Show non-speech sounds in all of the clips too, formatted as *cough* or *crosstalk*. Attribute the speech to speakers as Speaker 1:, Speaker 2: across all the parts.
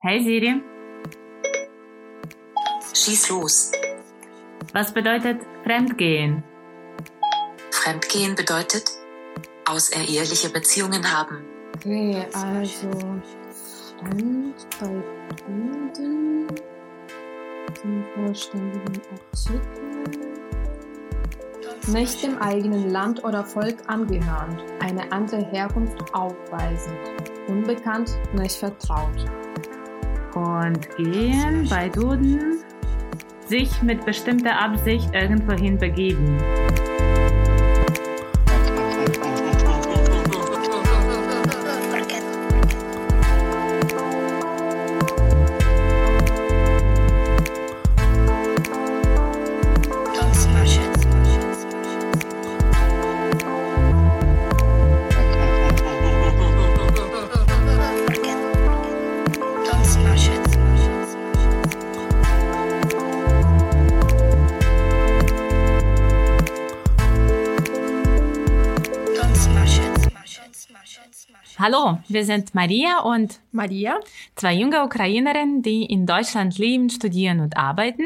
Speaker 1: Hey Siri,
Speaker 2: Schieß los.
Speaker 1: was bedeutet Fremdgehen?
Speaker 2: Fremdgehen bedeutet außereheliche Beziehungen haben.
Speaker 3: Okay, also Fremd bei Fremden zum vollständigen Artikel. Nicht dem eigenen Land oder Volk angehörend, eine andere Herkunft aufweisend, unbekannt, nicht vertraut.
Speaker 1: Und gehen bei Duden sich mit bestimmter Absicht irgendwohin begeben. Hallo, wir sind Maria und
Speaker 3: Maria?
Speaker 1: zwei junge Ukrainerinnen, die in Deutschland leben, studieren und arbeiten.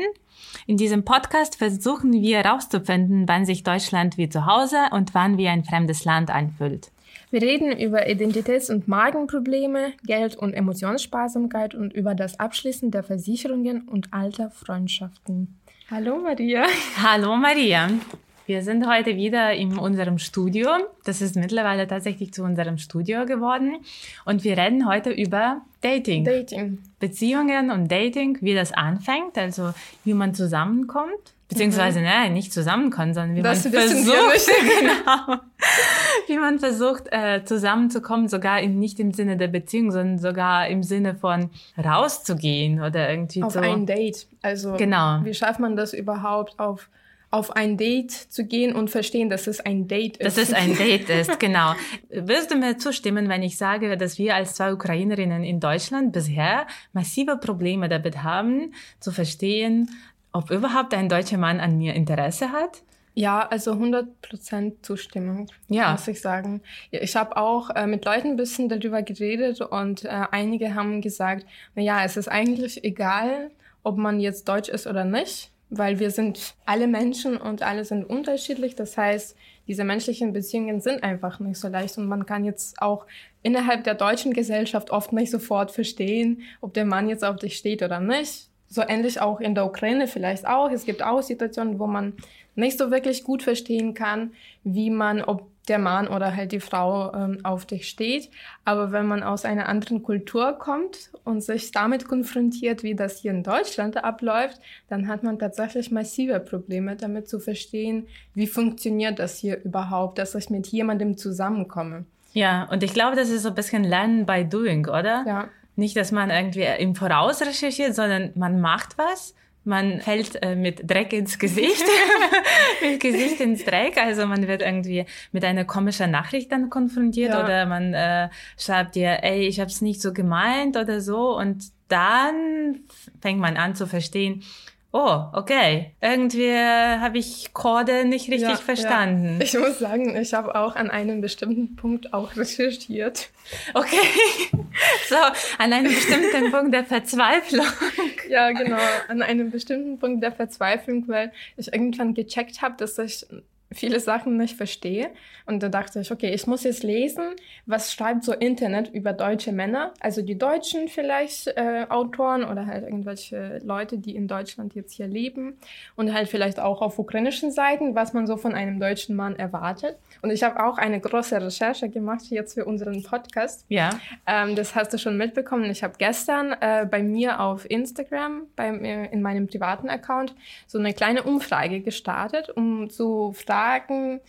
Speaker 1: In diesem Podcast versuchen wir herauszufinden, wann sich Deutschland wie zu Hause und wann wie ein fremdes Land anfühlt.
Speaker 4: Wir reden über Identitäts- und Magenprobleme, Geld- und Emotionssparsamkeit und über das Abschließen der Versicherungen und alter Freundschaften. Hallo Maria.
Speaker 1: Hallo Maria. Wir sind heute wieder in unserem Studio. Das ist mittlerweile tatsächlich zu unserem Studio geworden. Und wir reden heute über Dating.
Speaker 4: Dating.
Speaker 1: Beziehungen und Dating, wie das anfängt, also wie man zusammenkommt. Beziehungsweise, ne, nicht zusammenkommt, sondern wie
Speaker 4: Das
Speaker 1: man versucht, *laughs* genau, wie man versucht, äh, zusammenzukommen, sogar in, nicht im Sinne der Beziehung, sondern sogar im Sinne von rauszugehen oder irgendwie
Speaker 4: Auf
Speaker 1: so.
Speaker 4: ein Date. Also
Speaker 1: Genau.
Speaker 4: wie schafft man das überhaupt, auf, auf ein Date zu gehen und verstehen, dass es ein Date ist?
Speaker 1: Dass es ein *laughs* Date ist, genau. Wirst du mir zustimmen, wenn ich sage, dass wir als zwei Ukrainerinnen in Deutschland bisher massive Probleme damit haben, zu verstehen, ob überhaupt ein deutscher Mann an mir Interesse hat?
Speaker 4: Ja, also 100% Zustimmung,
Speaker 1: Ja.
Speaker 4: muss ich sagen. Ich habe auch äh, mit Leuten ein bisschen darüber geredet und äh, einige haben gesagt, na ja, es ist eigentlich egal, ob man jetzt deutsch ist oder nicht, weil wir sind alle Menschen und alle sind unterschiedlich. Das heißt, diese menschlichen Beziehungen sind einfach nicht so leicht und man kann jetzt auch innerhalb der deutschen Gesellschaft oft nicht sofort verstehen, ob der Mann jetzt auf dich steht oder nicht. So ähnlich auch in der Ukraine vielleicht auch. Es gibt auch Situationen, wo man nicht so wirklich gut verstehen kann, wie man, ob der Mann oder halt die Frau ähm, auf dich steht. Aber wenn man aus einer anderen Kultur kommt und sich damit konfrontiert, wie das hier in Deutschland abläuft, dann hat man tatsächlich massive Probleme damit zu verstehen, wie funktioniert das hier überhaupt, dass ich mit jemandem zusammenkomme.
Speaker 1: Ja, und ich glaube, das ist so ein bisschen Lernen by Doing, oder?
Speaker 4: Ja.
Speaker 1: Nicht, dass man irgendwie im Voraus recherchiert, sondern man macht was. Man fällt äh, mit Dreck ins Gesicht, *laughs* mit Gesicht ins Dreck. Also man wird irgendwie mit einer komischen Nachricht dann konfrontiert
Speaker 4: Ja.
Speaker 1: oder man äh, schreibt dir, ey, ich habe es nicht so gemeint oder so. Und dann fängt man an zu verstehen, oh, okay, irgendwie habe ich Chorde nicht richtig
Speaker 4: Ja,
Speaker 1: verstanden.
Speaker 4: Ja. Ich muss sagen, ich habe auch an einem bestimmten Punkt auch *laughs* recherchiert.
Speaker 1: Okay, *laughs* so an einem bestimmten Punkt der Verzweiflung.
Speaker 4: Ja, genau, an einem bestimmten Punkt der Verzweiflung, weil ich irgendwann gecheckt habe, dass ich viele Sachen nicht verstehe. Und da dachte ich, okay, ich muss jetzt lesen, was schreibt so Internet über deutsche Männer, also die Deutschen vielleicht äh, Autoren oder halt irgendwelche Leute, die in Deutschland jetzt hier leben und halt vielleicht auch auf ukrainischen Seiten, was man so von einem deutschen Mann erwartet. Und ich habe auch eine große Recherche gemacht jetzt für unseren Podcast.
Speaker 1: Ja.
Speaker 4: Ähm, das hast du schon mitbekommen. Ich habe gestern äh, bei mir auf Instagram, bei mir in meinem privaten Account, so eine kleine Umfrage gestartet, um zu fragen,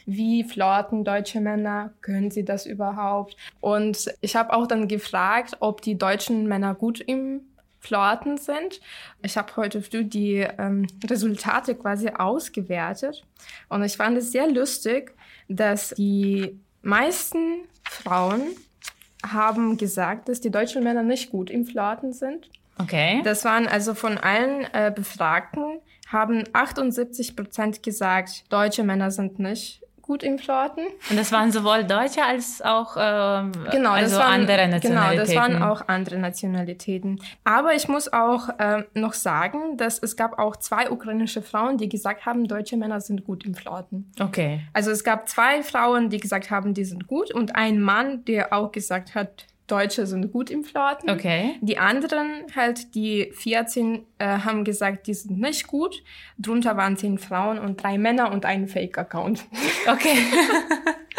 Speaker 4: wie flirten deutsche Männer, können sie das überhaupt? Und ich habe auch dann gefragt, ob die deutschen Männer gut im Flirten sind. Ich habe heute früh die ähm, Resultate quasi ausgewertet und ich fand es sehr lustig, dass die meisten Frauen haben gesagt, dass die deutschen Männer nicht gut im Flirten sind.
Speaker 1: Okay.
Speaker 4: Das waren also von allen äh, Befragten haben 78 Prozent gesagt, deutsche Männer sind nicht gut im Flirten.
Speaker 1: Und das waren sowohl Deutsche als auch ähm,
Speaker 4: Genau,
Speaker 1: also
Speaker 4: das waren,
Speaker 1: andere Nationalitäten.
Speaker 4: Genau, das waren auch andere Nationalitäten. Aber ich muss auch ähm, noch sagen, dass es gab auch zwei ukrainische Frauen, die gesagt haben, deutsche Männer sind gut im Flirten.
Speaker 1: Okay.
Speaker 4: Also es gab zwei Frauen, die gesagt haben, die sind gut und ein Mann, der auch gesagt hat, Deutsche sind gut im Flirten.
Speaker 1: Okay.
Speaker 4: Die anderen, halt die 14, äh, haben gesagt, die sind nicht gut. Drunter waren zehn Frauen und drei Männer und ein Fake-Account.
Speaker 1: Okay. *laughs* *laughs*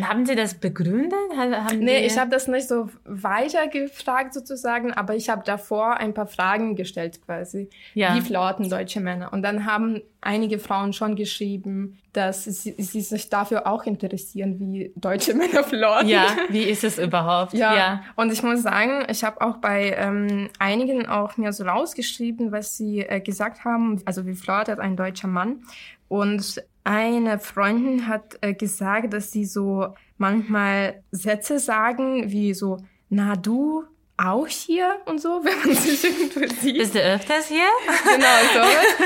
Speaker 1: haben Sie das begründet? Ha- Haben
Speaker 4: Nee, ich habe das nicht so weiter gefragt sozusagen, aber ich habe davor ein paar Fragen gestellt quasi.
Speaker 1: Ja.
Speaker 4: Wie flirten deutsche Männer? Und dann haben einige Frauen schon geschrieben, dass sie, sie sich dafür auch interessieren, wie deutsche *laughs* Männer flirten.
Speaker 1: Ja, wie ist es überhaupt?
Speaker 4: Ja. und ich muss sagen, ich habe auch bei ähm, einigen auch mir so rausgeschrieben, was sie äh, gesagt haben, also wie flirtet ein deutscher Mann. Und eine Freundin hat äh, gesagt, dass sie so manchmal Sätze sagen, wie so, na du auch hier und so, *laughs* wenn man sich irgendwo sieht.
Speaker 1: Bist du öfters hier? *laughs*
Speaker 4: Genau,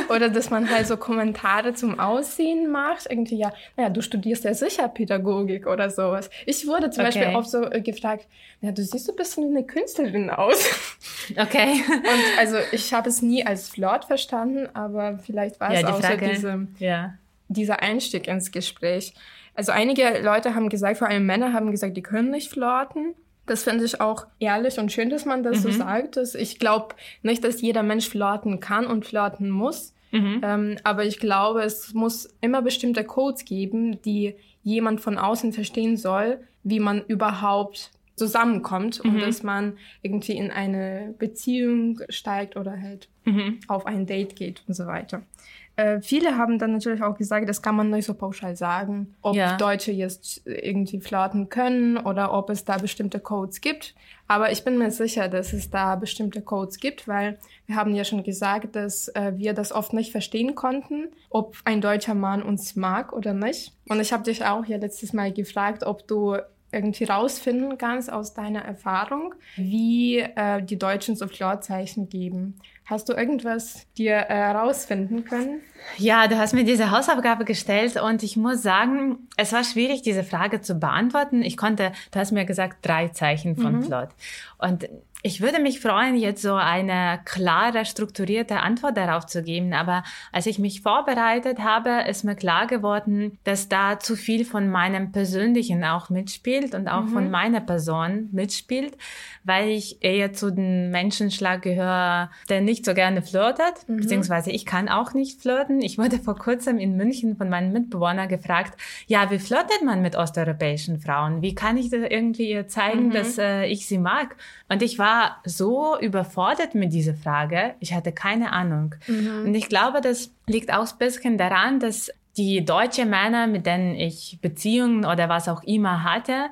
Speaker 4: so. Oder dass man halt so Kommentare zum Aussehen macht. Irgendwie, ja, naja, du studierst ja sicher Pädagogik oder sowas. Ich wurde zum
Speaker 1: Okay.
Speaker 4: Beispiel oft so äh, gefragt, ja, du siehst so ein bisschen wie eine Künstlerin aus. *laughs*
Speaker 1: Okay.
Speaker 4: Und also ich habe es nie als Flirt verstanden, aber vielleicht war es
Speaker 1: ja, die
Speaker 4: auch
Speaker 1: Frage.
Speaker 4: so diese,
Speaker 1: ja.
Speaker 4: Dieser Einstieg ins Gespräch. Also einige Leute haben gesagt, vor allem Männer haben gesagt, die können nicht flirten. Das finde ich auch ehrlich und schön, dass man das so sagt. Ich glaube nicht, dass jeder Mensch flirten kann und flirten muss. Ähm, aber ich glaube, es muss immer bestimmte Codes geben, die jemand von außen verstehen soll, wie man überhaupt zusammenkommt und dass man irgendwie in eine Beziehung steigt oder halt auf ein Date geht und so weiter. Äh, viele haben dann natürlich auch gesagt, das kann man nicht so pauschal sagen, ob
Speaker 1: Ja.
Speaker 4: Deutsche jetzt irgendwie flirten können oder ob es da bestimmte Codes gibt. Aber ich bin mir sicher, dass es da bestimmte Codes gibt, weil wir haben ja schon gesagt, dass äh, wir das oft nicht verstehen konnten, ob ein deutscher Mann uns mag oder nicht. Und ich habe dich auch ja letztes Mal gefragt, ob du irgendwie rausfinden kannst aus deiner Erfahrung, wie äh, die Deutschen so Flirtzeichen geben. Hast du irgendwas dir äh, rausfinden können?
Speaker 1: Ja, du hast mir diese Hausaufgabe gestellt und ich muss sagen, es war schwierig, diese Frage zu beantworten. Ich konnte, du hast mir gesagt, drei Zeichen von Flirt. Und ich würde mich freuen, jetzt so eine klare, strukturierte Antwort darauf zu geben. Aber als ich mich vorbereitet habe, ist mir klar geworden, dass da zu viel von meinem Persönlichen auch mitspielt und auch von meiner Person mitspielt, weil ich eher zu den Menschenschlag gehöre, der nicht so gerne flirtet, beziehungsweise ich kann auch nicht flirten. Ich wurde vor kurzem in München von meinem Mitbewohner gefragt, ja, wie flirtet man mit osteuropäischen Frauen? Wie kann ich das irgendwie ihr zeigen, dass äh, ich sie mag? Und ich war so überfordert mit dieser Frage. Ich hatte keine Ahnung. Und ich glaube, das liegt auch ein bisschen daran, dass die deutsche Männer, mit denen ich Beziehungen oder was auch immer hatte,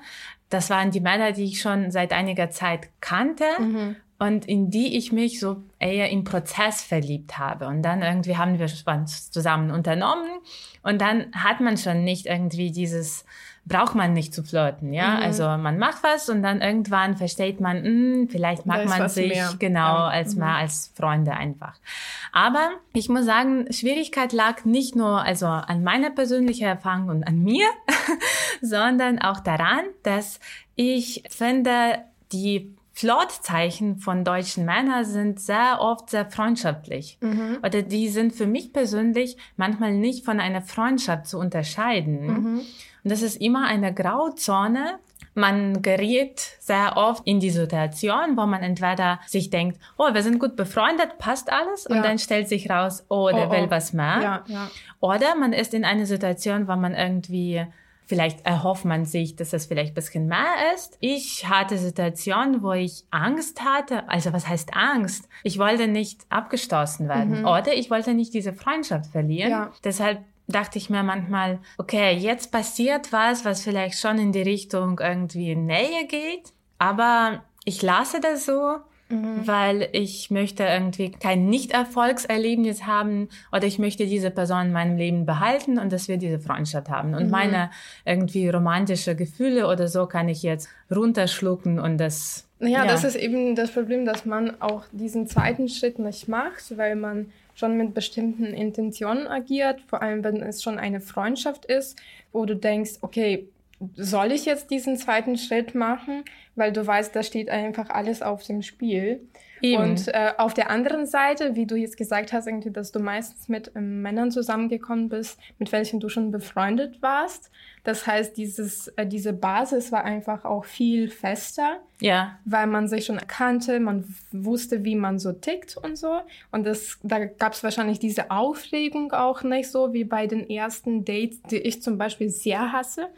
Speaker 1: das waren die Männer, die ich schon seit einiger Zeit kannte und in die ich mich so eher im Prozess verliebt habe. Und dann irgendwie haben wir was zusammen unternommen und dann hat man schon nicht irgendwie dieses, braucht man nicht zu flirten, ja. Also man macht was und dann irgendwann versteht man, hm, vielleicht mag man sich
Speaker 4: mehr.
Speaker 1: genau
Speaker 4: Ja.
Speaker 1: als mal als Freunde einfach. Aber ich muss sagen, Schwierigkeit lag nicht nur also an meiner persönlichen Erfahrung und an mir, *laughs* sondern auch daran, dass ich finde, die Flirtzeichen von deutschen Männern sind sehr oft sehr freundschaftlich. Oder die sind für mich persönlich manchmal nicht von einer Freundschaft zu unterscheiden. Und das ist immer eine Grauzone. Man gerät sehr oft in die Situation, wo man entweder sich denkt, oh, wir sind gut befreundet, passt alles, und
Speaker 4: Ja.
Speaker 1: dann stellt sich raus, oh, der
Speaker 4: Oh,
Speaker 1: will
Speaker 4: oh.
Speaker 1: was mehr.
Speaker 4: Ja, ja.
Speaker 1: Oder man ist in einer Situation, wo man irgendwie, vielleicht erhofft man sich, dass es vielleicht ein bisschen mehr ist. Ich hatte Situationen, wo ich Angst hatte. Also was heißt Angst? Ich wollte nicht abgestoßen werden. Oder ich wollte nicht diese Freundschaft verlieren.
Speaker 4: Ja.
Speaker 1: Deshalb dachte ich mir manchmal, okay, jetzt passiert was, was vielleicht schon in die Richtung irgendwie Nähe geht. Aber ich lasse das so weil ich möchte irgendwie kein Nicht-Erfolgserlebnis haben oder ich möchte diese Person in meinem Leben behalten und dass wir diese Freundschaft haben. Und meine irgendwie romantische Gefühle oder so kann ich jetzt runterschlucken und das
Speaker 4: Naja,
Speaker 1: Ja.
Speaker 4: das ist eben das Problem, dass man auch diesen zweiten Schritt nicht macht, weil man schon mit bestimmten Intentionen agiert, vor allem wenn es schon eine Freundschaft ist, wo du denkst, okay, soll ich jetzt diesen zweiten Schritt machen, weil du weißt, da steht einfach alles auf dem Spiel.
Speaker 1: Eben.
Speaker 4: Und äh, auf der anderen Seite, wie du jetzt gesagt hast, irgendwie, dass du meistens mit ähm, Männern zusammengekommen bist, mit welchen du schon befreundet warst. Das heißt, dieses, äh, diese Basis war einfach auch viel fester
Speaker 1: Ja,
Speaker 4: weil man sich schon kannte, man wusste, wie man so tickt und so. Und das, da gab es wahrscheinlich diese Aufregung auch nicht so wie bei den ersten Dates, die ich zum Beispiel sehr hasse.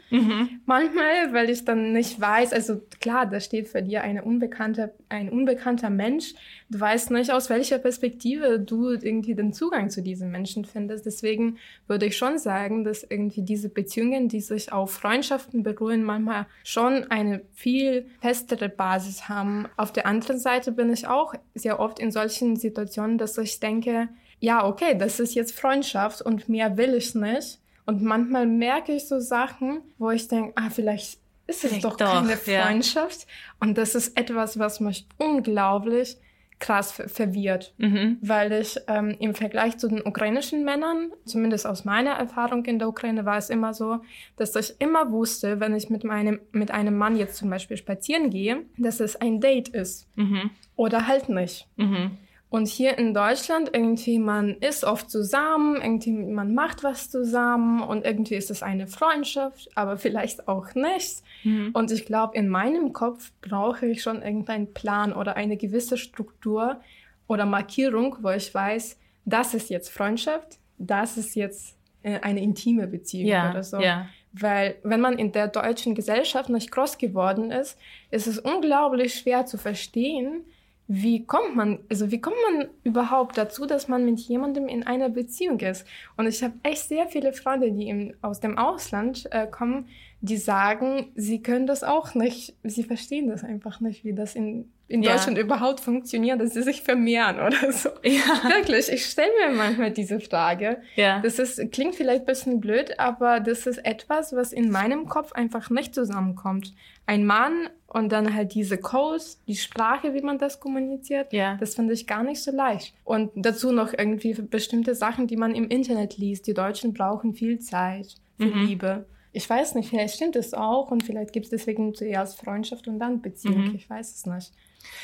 Speaker 4: Manchmal, weil ich dann nicht weiß, also klar, da steht für dir eine unbekannte, ein unbekannter Mensch. Du weißt nicht, aus welcher Perspektive du irgendwie den Zugang zu diesem Menschen findest. Deswegen würde ich schon sagen, dass irgendwie diese Beziehungen, die sich auf Freundschaften beruhen, manchmal schon eine viel festere Basis haben. Auf der anderen Seite bin ich auch sehr oft in solchen Situationen, dass ich denke, ja, okay, das ist jetzt Freundschaft und mehr will ich nicht. Und manchmal merke ich so Sachen, wo ich denke, ah, vielleicht ist es doch,
Speaker 1: doch,
Speaker 4: keine
Speaker 1: ja.
Speaker 4: Freundschaft. Und das ist etwas, was mich unglaublich krass ver verwirrt,
Speaker 1: Mhm.
Speaker 4: weil ich ähm, im Vergleich zu den ukrainischen Männern, zumindest aus meiner Erfahrung in der Ukraine, war es immer so, dass ich immer wusste, wenn ich mit meinem mit einem Mann jetzt zum Beispiel spazieren gehe, dass es ein Date ist
Speaker 1: Mhm.
Speaker 4: oder halt nicht.
Speaker 1: Mhm.
Speaker 4: Und hier in Deutschland irgendwie, man ist oft zusammen, irgendwie man macht was zusammen und irgendwie ist es eine Freundschaft, aber vielleicht auch nicht.
Speaker 1: Mhm.
Speaker 4: Und ich glaube, in meinem Kopf brauche ich schon irgendeinen Plan oder eine gewisse Struktur oder Markierung, wo ich weiß, das ist jetzt Freundschaft, das ist jetzt äh, eine intime Beziehung
Speaker 1: Ja,
Speaker 4: oder so.
Speaker 1: ja.
Speaker 4: Weil wenn man in der deutschen Gesellschaft nicht groß geworden ist, ist es unglaublich schwer zu verstehen, wie kommt man, also wie kommt man überhaupt dazu, dass man mit jemandem in einer Beziehung ist? Und ich habe echt sehr viele Freunde, die im, aus dem Ausland äh, kommen, die sagen, sie können das auch nicht, sie verstehen das einfach nicht, wie das in, in
Speaker 1: Ja.
Speaker 4: Deutschland überhaupt funktioniert, dass sie sich vermehren *laughs* oder so.
Speaker 1: Ja.
Speaker 4: Wirklich, ich stelle mir manchmal diese Frage.
Speaker 1: Ja.
Speaker 4: Das ist, klingt vielleicht ein bisschen blöd, aber das ist etwas, was in meinem Kopf einfach nicht zusammenkommt. Ein Mann und dann halt diese Codes, die Sprache, wie man das kommuniziert,
Speaker 1: Ja.
Speaker 4: das finde ich gar nicht so leicht. Und dazu noch irgendwie bestimmte Sachen, die man im Internet liest. Die Deutschen brauchen viel Zeit für
Speaker 1: Mhm.
Speaker 4: Liebe. Ich weiß nicht, vielleicht stimmt es auch und vielleicht gibt es deswegen zuerst Freundschaft und dann Beziehung.
Speaker 1: Mhm.
Speaker 4: Ich weiß es nicht.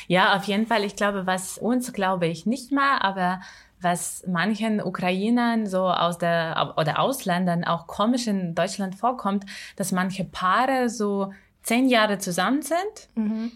Speaker 1: Ja, auf jeden Fall. Ich glaube, was uns glaube ich nicht mal, aber was manchen Ukrainern so aus der oder Ausländern auch komisch in Deutschland vorkommt, dass manche Paare so zehn Jahre zusammen sind,
Speaker 4: Mhm.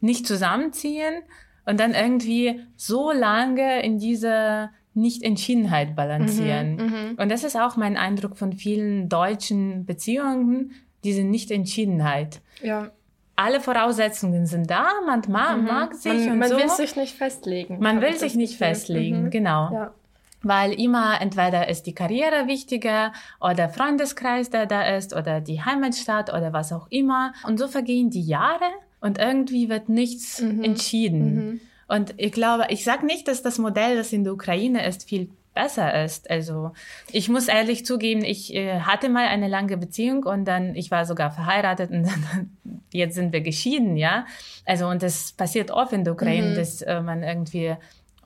Speaker 1: nicht zusammenziehen und dann irgendwie so lange in dieser Nicht-Entschiedenheit balancieren.
Speaker 4: Mhm,
Speaker 1: Und das ist auch mein Eindruck von vielen deutschen Beziehungen, diese Nicht-Entschiedenheit.
Speaker 4: Ja.
Speaker 1: Alle Voraussetzungen sind da, man ma
Speaker 4: Mhm.
Speaker 1: mag sich
Speaker 4: man
Speaker 1: und
Speaker 4: man
Speaker 1: so.
Speaker 4: will sich nicht festlegen.
Speaker 1: Man will
Speaker 4: ich
Speaker 1: sich nicht
Speaker 4: Gefühl.
Speaker 1: festlegen,
Speaker 4: Mhm.
Speaker 1: genau.
Speaker 4: Ja.
Speaker 1: Weil immer entweder ist die Karriere wichtiger oder Freundeskreis, der da ist oder die Heimatstadt oder was auch immer. Und so vergehen die Jahre und irgendwie wird nichts
Speaker 4: Mhm.
Speaker 1: entschieden.
Speaker 4: Mhm.
Speaker 1: Und ich glaube, ich sage nicht, dass das Modell, das in der Ukraine ist, viel besser ist. Also ich muss ehrlich zugeben, ich äh, hatte mal eine lange Beziehung und dann, ich war sogar verheiratet und *laughs* dann, jetzt sind wir geschieden, ja. Also und das passiert oft in der Ukraine,
Speaker 4: Mhm.
Speaker 1: dass äh, man irgendwie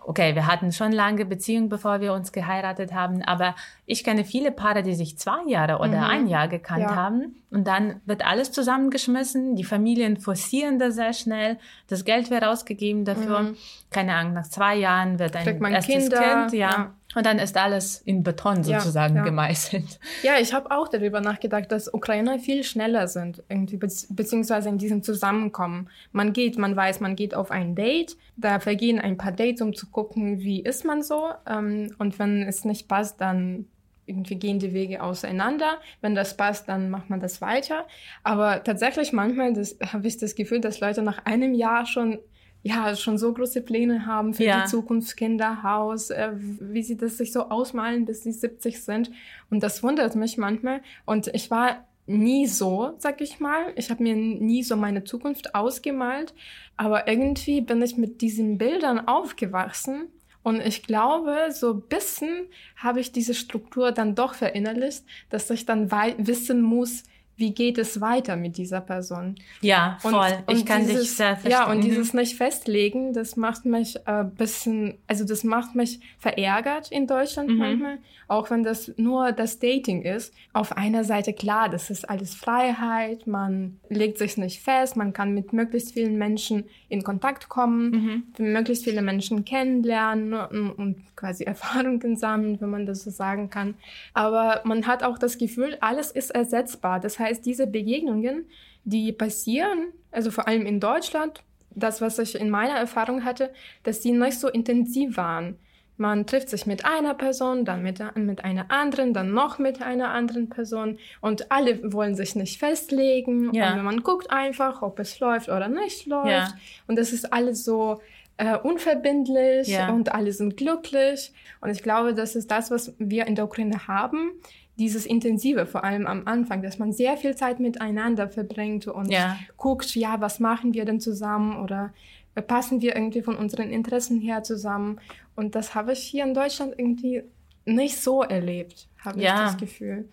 Speaker 1: Okay, wir hatten schon lange Beziehung, bevor wir uns geheiratet haben, aber ich kenne viele Paare, die sich zwei Jahre oder
Speaker 4: Mhm.
Speaker 1: ein Jahr gekannt
Speaker 4: Ja.
Speaker 1: haben und dann wird alles zusammengeschmissen, die Familien forcieren das sehr schnell, das Geld wird ausgegeben dafür,
Speaker 4: Mhm.
Speaker 1: keine Ahnung, nach zwei Jahren wird ein erstes
Speaker 4: Kinder,
Speaker 1: Kind, ja.
Speaker 4: ja.
Speaker 1: Und dann ist alles in Beton
Speaker 4: Ja,
Speaker 1: sozusagen
Speaker 4: ja.
Speaker 1: gemeißelt.
Speaker 4: Ja, ich habe auch darüber nachgedacht, dass Ukrainer viel schneller sind, irgendwie, bezieh- beziehungsweise in diesem Zusammenkommen. Man geht, man weiß, man geht auf ein Date, da vergehen ein paar Dates, um zu gucken, wie ist man so. Ähm, und wenn es nicht passt, dann irgendwie gehen die Wege auseinander. Wenn das passt, dann macht man das weiter. Aber tatsächlich manchmal habe ich das Gefühl, dass Leute nach einem Jahr schon ja, schon so große Pläne haben für
Speaker 1: Ja.
Speaker 4: die Zukunft, Kinder, Haus, äh, wie sie das sich so ausmalen, bis sie 70 sind. Und das wundert mich manchmal. Und ich war nie so, sag ich mal. Ich habe mir nie so meine Zukunft ausgemalt. Aber irgendwie bin ich mit diesen Bildern aufgewachsen. Und ich glaube, so ein bisschen habe ich diese Struktur dann doch verinnerlicht, dass ich dann wissen muss, wie geht es weiter mit dieser Person?
Speaker 1: Ja,
Speaker 4: Und-
Speaker 1: voll. ich
Speaker 4: und
Speaker 1: kann
Speaker 4: dieses,
Speaker 1: dich sehr verstehen.
Speaker 4: Ja, und dieses nicht festlegen, das macht mich ein bisschen, also das macht mich verärgert in Deutschland
Speaker 1: Mhm.
Speaker 4: manchmal, auch wenn das nur das Dating ist. Auf einer Seite klar, das ist alles Freiheit, man legt sich nicht fest, man kann mit möglichst vielen Menschen in Kontakt kommen,
Speaker 1: Mhm.
Speaker 4: möglichst viele Menschen kennenlernen und, und quasi *laughs* Erfahrungen sammeln, wenn man das so sagen kann. Aber man hat auch das Gefühl, alles ist ersetzbar. Das heißt, diese Begegnungen, die passieren, also vor allem in Deutschland, das, was ich in meiner Erfahrung hatte, dass die nicht so intensiv waren. Man trifft sich mit einer Person, dann mit, mit einer anderen, dann noch mit einer anderen Person und alle wollen sich nicht festlegen.
Speaker 1: Ja.
Speaker 4: Und man guckt einfach, ob es läuft oder nicht läuft.
Speaker 1: Ja.
Speaker 4: Und das ist alles so äh, unverbindlich
Speaker 1: Ja.
Speaker 4: und alle sind glücklich. Und ich glaube, das ist das, was wir in der Ukraine haben. Dieses Intensive, vor allem am Anfang, dass man sehr viel Zeit miteinander verbringt und
Speaker 1: Ja.
Speaker 4: guckt, ja, was machen wir denn zusammen oder äh, passen wir irgendwie von unseren Interessen her zusammen. Und das habe ich hier in Deutschland irgendwie nicht so erlebt, habe
Speaker 1: Ja.
Speaker 4: ich das Gefühl.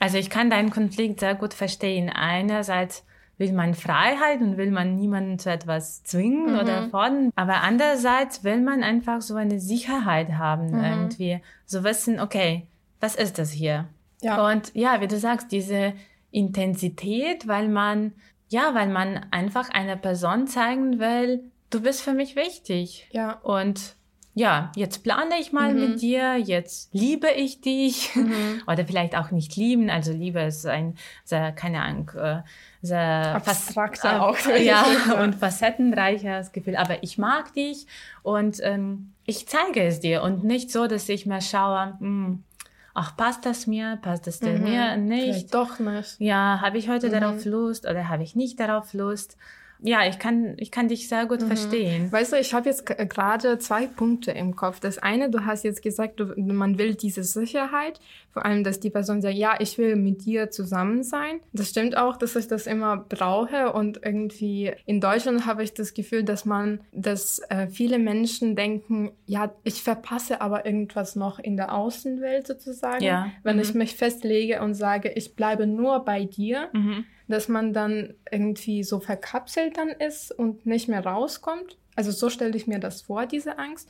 Speaker 1: Also ich kann deinen Konflikt sehr gut verstehen. Einerseits will man Freiheit und will man niemanden zu etwas zwingen
Speaker 4: Mhm.
Speaker 1: oder fordern, aber andererseits will man einfach so eine Sicherheit haben
Speaker 4: Mhm.
Speaker 1: irgendwie, so wissen, okay, was ist das hier?
Speaker 4: Ja.
Speaker 1: Und ja, wie du sagst, diese Intensität, weil man ja, weil man einfach einer Person zeigen will, du bist für mich wichtig.
Speaker 4: Ja.
Speaker 1: Und ja, jetzt plane ich mal
Speaker 4: Mhm.
Speaker 1: mit dir, jetzt liebe ich dich. *laughs* Oder vielleicht auch nicht lieben. Also Liebe ist ein sehr, keine Ahnung, äh, sehr
Speaker 4: Abstrakter
Speaker 1: fas-
Speaker 4: auch.
Speaker 1: äh, Ja, *laughs* und facettenreiches Gefühl. Aber ich mag dich und ähm, ich zeige es dir. Und nicht so, dass ich mal schaue, hm, ach, passt das mir, passt das dir mir nicht.
Speaker 4: Mhm. Vielleicht doch nicht.
Speaker 1: Ja, habe ich heute
Speaker 4: Mhm.
Speaker 1: darauf Lust oder habe ich nicht darauf Lust? Ja, ich kann, ich kann dich sehr gut
Speaker 4: Mhm.
Speaker 1: verstehen.
Speaker 4: Weißt du, ich habe jetzt gerade zwei Punkte im Kopf. Das eine, du hast jetzt gesagt, du, man will diese Sicherheit, vor allem, dass die Person sagt, ja, ich will mit dir zusammen sein. Das stimmt auch, dass ich das immer brauche und irgendwie in Deutschland habe ich das Gefühl, dass man, dass äh, viele Menschen denken, ja, ich verpasse aber irgendwas noch in der Außenwelt sozusagen,
Speaker 1: Ja.
Speaker 4: wenn
Speaker 1: Mhm.
Speaker 4: ich mich festlege und sage, ich bleibe nur bei dir
Speaker 1: Mhm.
Speaker 4: Dass man dann irgendwie so verkapselt dann ist und nicht mehr rauskommt. Also so stelle ich mir das vor, diese Angst.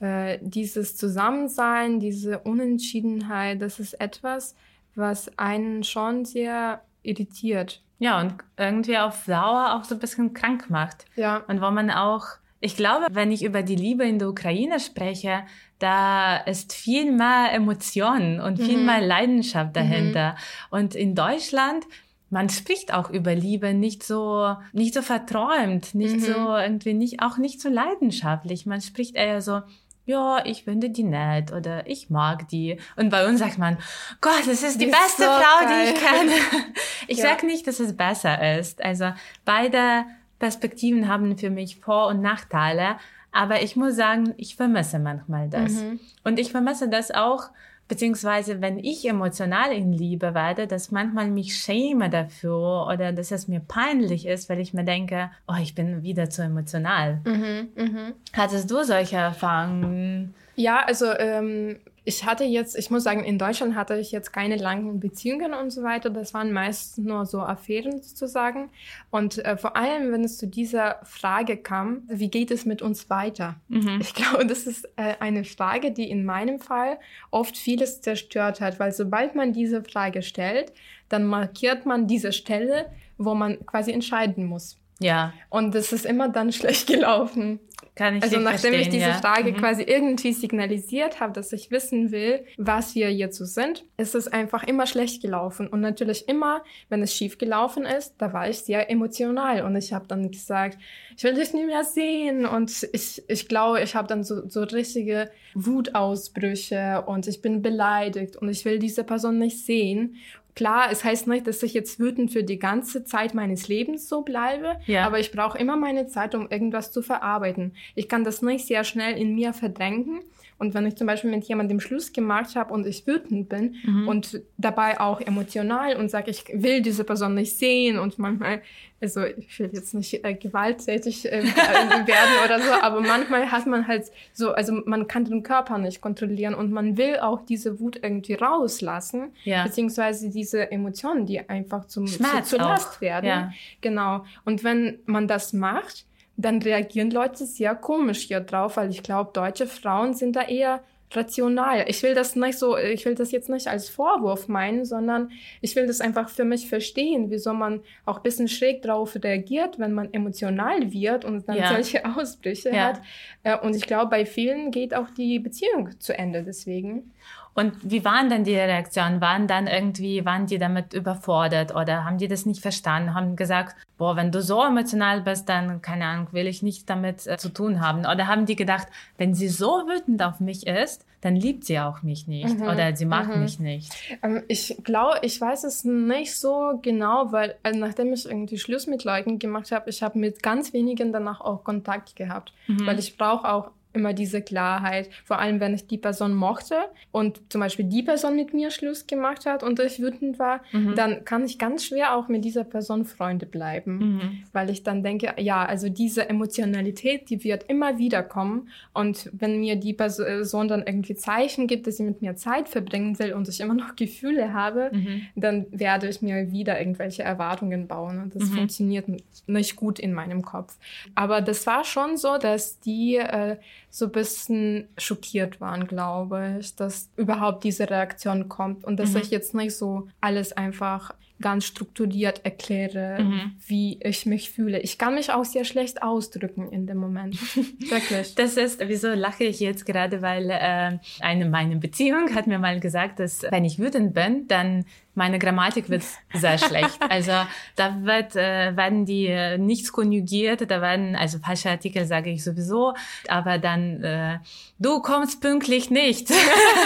Speaker 4: Äh, dieses Zusammensein, diese Unentschiedenheit, das ist etwas, was einen schon sehr irritiert.
Speaker 1: Ja, und irgendwie auf Dauer auch so ein bisschen krank macht.
Speaker 4: Ja.
Speaker 1: Und wo man auch, ich glaube, wenn ich über die Liebe in der Ukraine spreche, da ist viel mehr Emotion und viel
Speaker 4: Mhm.
Speaker 1: mehr Leidenschaft dahinter. Und in Deutschland, man spricht auch über Liebe nicht so, nicht so verträumt, nicht
Speaker 4: Mhm.
Speaker 1: so irgendwie nicht, auch nicht so leidenschaftlich. Man spricht eher so, ja, ich finde die nett oder ich mag die. Und bei uns sagt man, Gott, das ist die,
Speaker 4: Die ist
Speaker 1: beste
Speaker 4: so
Speaker 1: Frau,
Speaker 4: geil.
Speaker 1: die ich kenne. *laughs* Ich
Speaker 4: Ja.
Speaker 1: sag nicht, dass es besser ist. Also beide Perspektiven haben für mich Vor- und Nachteile. Aber ich muss sagen, ich vermisse manchmal das.
Speaker 4: Mhm.
Speaker 1: Und ich vermisse das auch, beziehungsweise wenn ich emotional in Liebe werde, dass manchmal mich schäme dafür oder dass es mir peinlich ist, weil ich mir denke, oh, ich bin wieder zu emotional.
Speaker 4: Mhm. Mhm.
Speaker 1: Hattest du solche Erfahrungen?
Speaker 4: Ja, also ähm, ich hatte jetzt, ich muss sagen, in Deutschland hatte ich jetzt keine langen Beziehungen und so weiter. Das waren meist nur so Affären sozusagen. Und äh, vor allem, wenn es zu dieser Frage kam, wie geht es mit uns weiter?
Speaker 1: Mhm.
Speaker 4: Ich glaube, das ist äh, eine Frage, die in meinem Fall oft vieles zerstört hat, weil sobald man diese Frage stellt, dann markiert man diese Stelle, wo man quasi entscheiden muss.
Speaker 1: Ja,
Speaker 4: Und das ist immer dann *laughs* schlecht gelaufen.
Speaker 1: kann ich
Speaker 4: Also nachdem ich diese
Speaker 1: ja.
Speaker 4: Frage
Speaker 1: Mhm.
Speaker 4: quasi irgendwie signalisiert habe, dass ich wissen will, was wir so sind, ist es einfach immer schlecht gelaufen. Und natürlich immer, wenn es schief gelaufen ist, da war ich sehr emotional. Und ich habe dann gesagt, ich will dich nie mehr sehen. Und ich, ich glaube, ich habe dann so, so richtige Wutausbrüche und ich bin beleidigt und ich will diese Person nicht sehen. Klar, es heißt nicht, dass ich jetzt wütend für die ganze Zeit meines Lebens so bleibe,
Speaker 1: Ja.
Speaker 4: aber ich brauche immer meine Zeit, um irgendwas zu verarbeiten. Ich kann das nicht sehr schnell in mir verdrängen. Und wenn ich zum Beispiel mit jemandem Schluss gemacht habe und ich wütend bin
Speaker 1: Mhm.
Speaker 4: und dabei auch emotional und sage, ich will diese Person nicht sehen und manchmal also ich will jetzt nicht äh, gewalttätig äh, *laughs* werden oder so, aber manchmal hat man halt so, also man kann den Körper nicht kontrollieren und man will auch diese Wut irgendwie rauslassen,
Speaker 1: Ja.
Speaker 4: beziehungsweise diese Emotionen, die einfach zum
Speaker 1: Schmerz
Speaker 4: zu, zur Last werden.
Speaker 1: ja.
Speaker 4: Genau. Und wenn man das macht, dann reagieren Leute sehr komisch hier drauf, weil ich glaube, deutsche Frauen sind da eher rational. Ich will das nicht so, ich will das jetzt nicht als Vorwurf meinen, sondern ich will das einfach für mich verstehen, wieso man auch ein bisschen schräg drauf reagiert, wenn man emotional wird und dann
Speaker 1: Ja.
Speaker 4: solche *laughs* Ausbrüche
Speaker 1: Ja.
Speaker 4: hat. Äh, Und ich glaube, bei vielen geht auch die Beziehung zu Ende deswegen.
Speaker 1: Und wie waren denn die Reaktionen? Waren dann irgendwie, waren die damit überfordert oder haben die das nicht verstanden? Haben gesagt, boah, wenn du so emotional bist, dann, keine Ahnung, will ich nicht damit äh, zu tun haben. Oder haben die gedacht, wenn sie so wütend auf mich ist, dann liebt sie auch mich nicht
Speaker 4: Mhm,
Speaker 1: oder sie mag
Speaker 4: mhm.
Speaker 1: mich nicht.
Speaker 4: Ähm, ich glaube, ich weiß es nicht so genau, weil äh, nachdem ich irgendwie Schluss mit Leuten gemacht habe, ich habe mit ganz wenigen danach auch Kontakt gehabt,
Speaker 1: Mhm.
Speaker 4: weil ich brauche auch immer diese Klarheit, vor allem wenn ich die Person mochte und zum Beispiel die Person mit mir Schluss gemacht hat und ich wütend war,
Speaker 1: Mhm.
Speaker 4: dann kann ich ganz schwer auch mit dieser Person Freunde bleiben,
Speaker 1: Mhm.
Speaker 4: weil ich dann denke, ja, also diese Emotionalität, die wird immer wieder kommen und wenn mir die Person dann irgendwie Zeichen gibt, dass sie mit mir Zeit verbringen will und ich immer noch Gefühle habe,
Speaker 1: Mhm.
Speaker 4: dann werde ich mir wieder irgendwelche Erwartungen bauen und das
Speaker 1: Mhm.
Speaker 4: funktioniert nicht gut in meinem Kopf. Aber das war schon so, dass die äh, so ein bisschen schockiert waren, glaube ich, dass überhaupt diese Reaktion kommt und dass
Speaker 1: Mhm.
Speaker 4: ich jetzt nicht so alles einfach ganz strukturiert erkläre,
Speaker 1: Mhm.
Speaker 4: wie ich mich fühle. Ich kann mich auch sehr schlecht ausdrücken in dem Moment. *laughs* Wirklich.
Speaker 1: Das ist, wieso lache ich jetzt gerade, weil äh, eine meine Beziehung hat mir mal gesagt, dass wenn ich wütend bin, dann meine Grammatik wird sehr schlecht. Also da wird, äh, werden die äh, nichts konjugiert, da werden, also falsche Artikel sage ich sowieso, aber dann äh, du kommst pünktlich nicht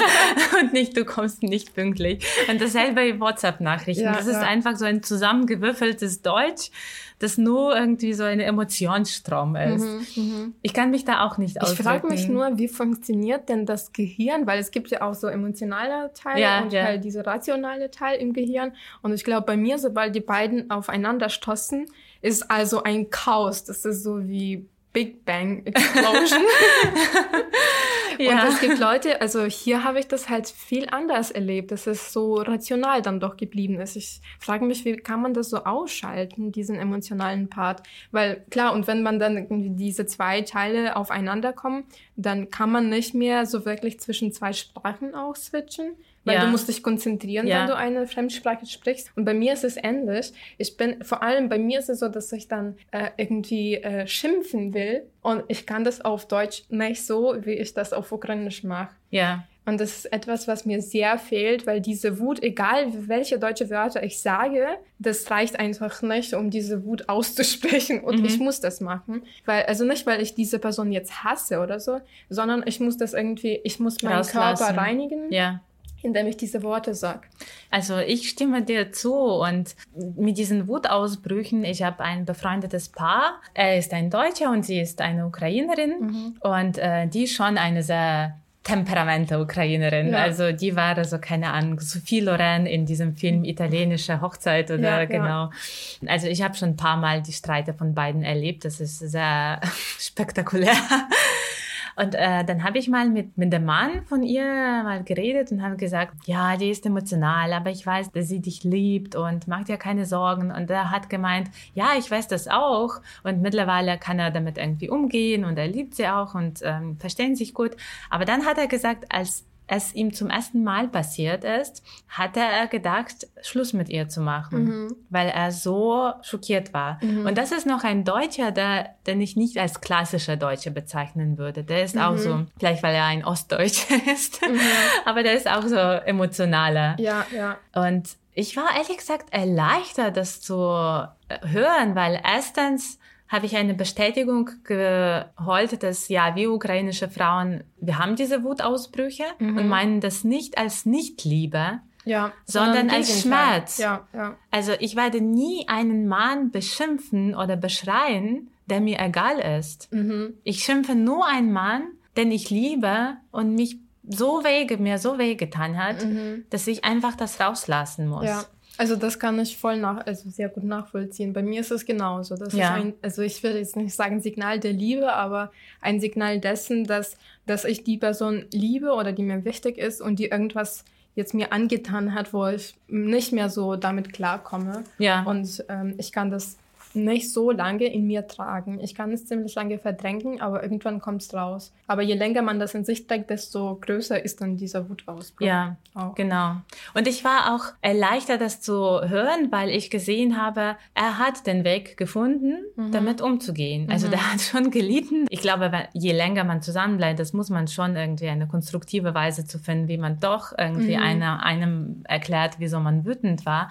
Speaker 1: *laughs* und nicht du kommst nicht pünktlich. Und dasselbe bei WhatsApp-Nachrichten.
Speaker 4: Ja,
Speaker 1: das ist
Speaker 4: ja.
Speaker 1: einfach so ein zusammengewürfeltes Deutsch, das nur irgendwie so ein Emotionsstrom ist.
Speaker 4: Mhm.
Speaker 1: Ich kann mich da auch nicht
Speaker 4: Ich
Speaker 1: ausdrücken.
Speaker 4: frage mich nur, wie funktioniert denn das Gehirn? Weil es gibt ja auch so emotionale Teil
Speaker 1: Ja,
Speaker 4: und
Speaker 1: ja.
Speaker 4: halt diese rationale Teil im Gehirn. Und ich glaube, bei mir, sobald die beiden aufeinander stoßen, ist also ein Chaos. Das ist so wie Big Bang Explosion. *laughs* *laughs*
Speaker 1: Ja.
Speaker 4: Und es gibt Leute, also hier habe ich das halt viel anders erlebt, dass es so rational dann doch geblieben ist. Ich frage mich, wie kann man das so ausschalten, diesen emotionalen Part? Weil klar, und wenn man dann irgendwie diese zwei Teile aufeinander kommen, dann kann man nicht mehr so wirklich zwischen zwei Sprachen auch switchen. Weil
Speaker 1: Ja.
Speaker 4: du musst dich konzentrieren,
Speaker 1: Ja.
Speaker 4: wenn du eine Fremdsprache sprichst. Und bei mir ist es ähnlich. Ich bin, vor allem bei mir ist es so, dass ich dann äh, irgendwie äh, schimpfen will. Und ich kann das auf Deutsch nicht so, wie ich das auf Ukrainisch mache.
Speaker 1: Ja,
Speaker 4: Und das ist etwas, was mir sehr fehlt, weil diese Wut, egal welche deutsche Wörter ich sage, das reicht einfach nicht, um diese Wut auszusprechen. Und
Speaker 1: Mhm.
Speaker 4: ich muss das machen. Weil, also nicht, weil ich diese Person jetzt hasse oder so, sondern ich muss das irgendwie, ich muss meinen
Speaker 1: Rauslassen.
Speaker 4: Körper reinigen,
Speaker 1: ja.
Speaker 4: Indem ich diese Worte sage.
Speaker 1: Also ich stimme dir zu und mit diesen Wutausbrüchen, ich habe ein befreundetes Paar, er ist ein Deutscher und sie ist eine Ukrainerin und äh, die schon eine sehr temperamente Ukrainerin.
Speaker 4: Ja.
Speaker 1: Also die war also keine Ahnung, Sophie Loren in diesem Film Italienische Hochzeit oder
Speaker 4: Ja, ja.
Speaker 1: genau. Also ich habe schon ein paar Mal die Streite von beiden erlebt. Das ist sehr *laughs* spektakulär. Und äh, dann habe ich mal mit, mit dem Mann von ihr mal geredet und habe gesagt, ja, die ist emotional, aber ich weiß, dass sie dich liebt und macht dir keine Sorgen. Und er hat gemeint, ja, ich weiß das auch. Und mittlerweile kann er damit irgendwie umgehen und er liebt sie auch und ähm, verstehen sich gut. Aber dann hat er gesagt, als es ihm zum ersten Mal passiert ist, hatte er gedacht, Schluss mit ihr zu machen, weil er so schockiert war. Und das ist noch ein Deutscher, der, den ich nicht als klassischer Deutscher bezeichnen würde. Der ist auch so, vielleicht weil er ein Ostdeutscher *laughs* ist, aber der ist auch so emotionaler.
Speaker 4: Ja, ja.
Speaker 1: Und ich war ehrlich gesagt erleichtert, das zu hören, weil erstens habe ich eine Bestätigung geholt, dass ja, wir ukrainische Frauen, wir haben diese Wutausbrüche und meinen das nicht als Nichtliebe,
Speaker 4: Ja,
Speaker 1: Sondern
Speaker 4: im
Speaker 1: als. Schmerz.
Speaker 4: Ja, ja.
Speaker 1: Also ich werde nie einen Mann beschimpfen oder beschreien, der mir egal ist.
Speaker 4: Mhm.
Speaker 1: Ich schimpfe nur einen Mann, den ich liebe und mich so weh, mir so weh getan hat,
Speaker 4: Mhm.
Speaker 1: dass ich einfach das rauslassen muss.
Speaker 4: Ja. Also das kann ich voll nach, also sehr gut nachvollziehen. Bei mir ist es genauso. Das
Speaker 1: Ja.
Speaker 4: ist ein, also ich würde jetzt nicht sagen Signal der Liebe, aber ein Signal dessen, dass, dass ich die Person liebe oder die mir wichtig ist und die irgendwas jetzt mir angetan hat, wo ich nicht mehr so damit klarkomme.
Speaker 1: Ja.
Speaker 4: Und ähm, ich kann das nicht so lange in mir tragen. Ich kann es ziemlich lange verdrängen, aber irgendwann kommt es raus. Aber je länger man das in sich trägt, desto größer ist dann dieser Wutausbruch.
Speaker 1: Ja,
Speaker 4: Auch.
Speaker 1: genau. Und ich war auch erleichtert, das zu hören, weil ich gesehen habe, er hat den Weg gefunden, damit umzugehen. Also der hat schon gelitten. Ich glaube, je länger man zusammenbleibt, das muss man schon irgendwie eine konstruktive Weise zu finden, wie man doch irgendwie einer, einem erklärt, wieso man wütend war.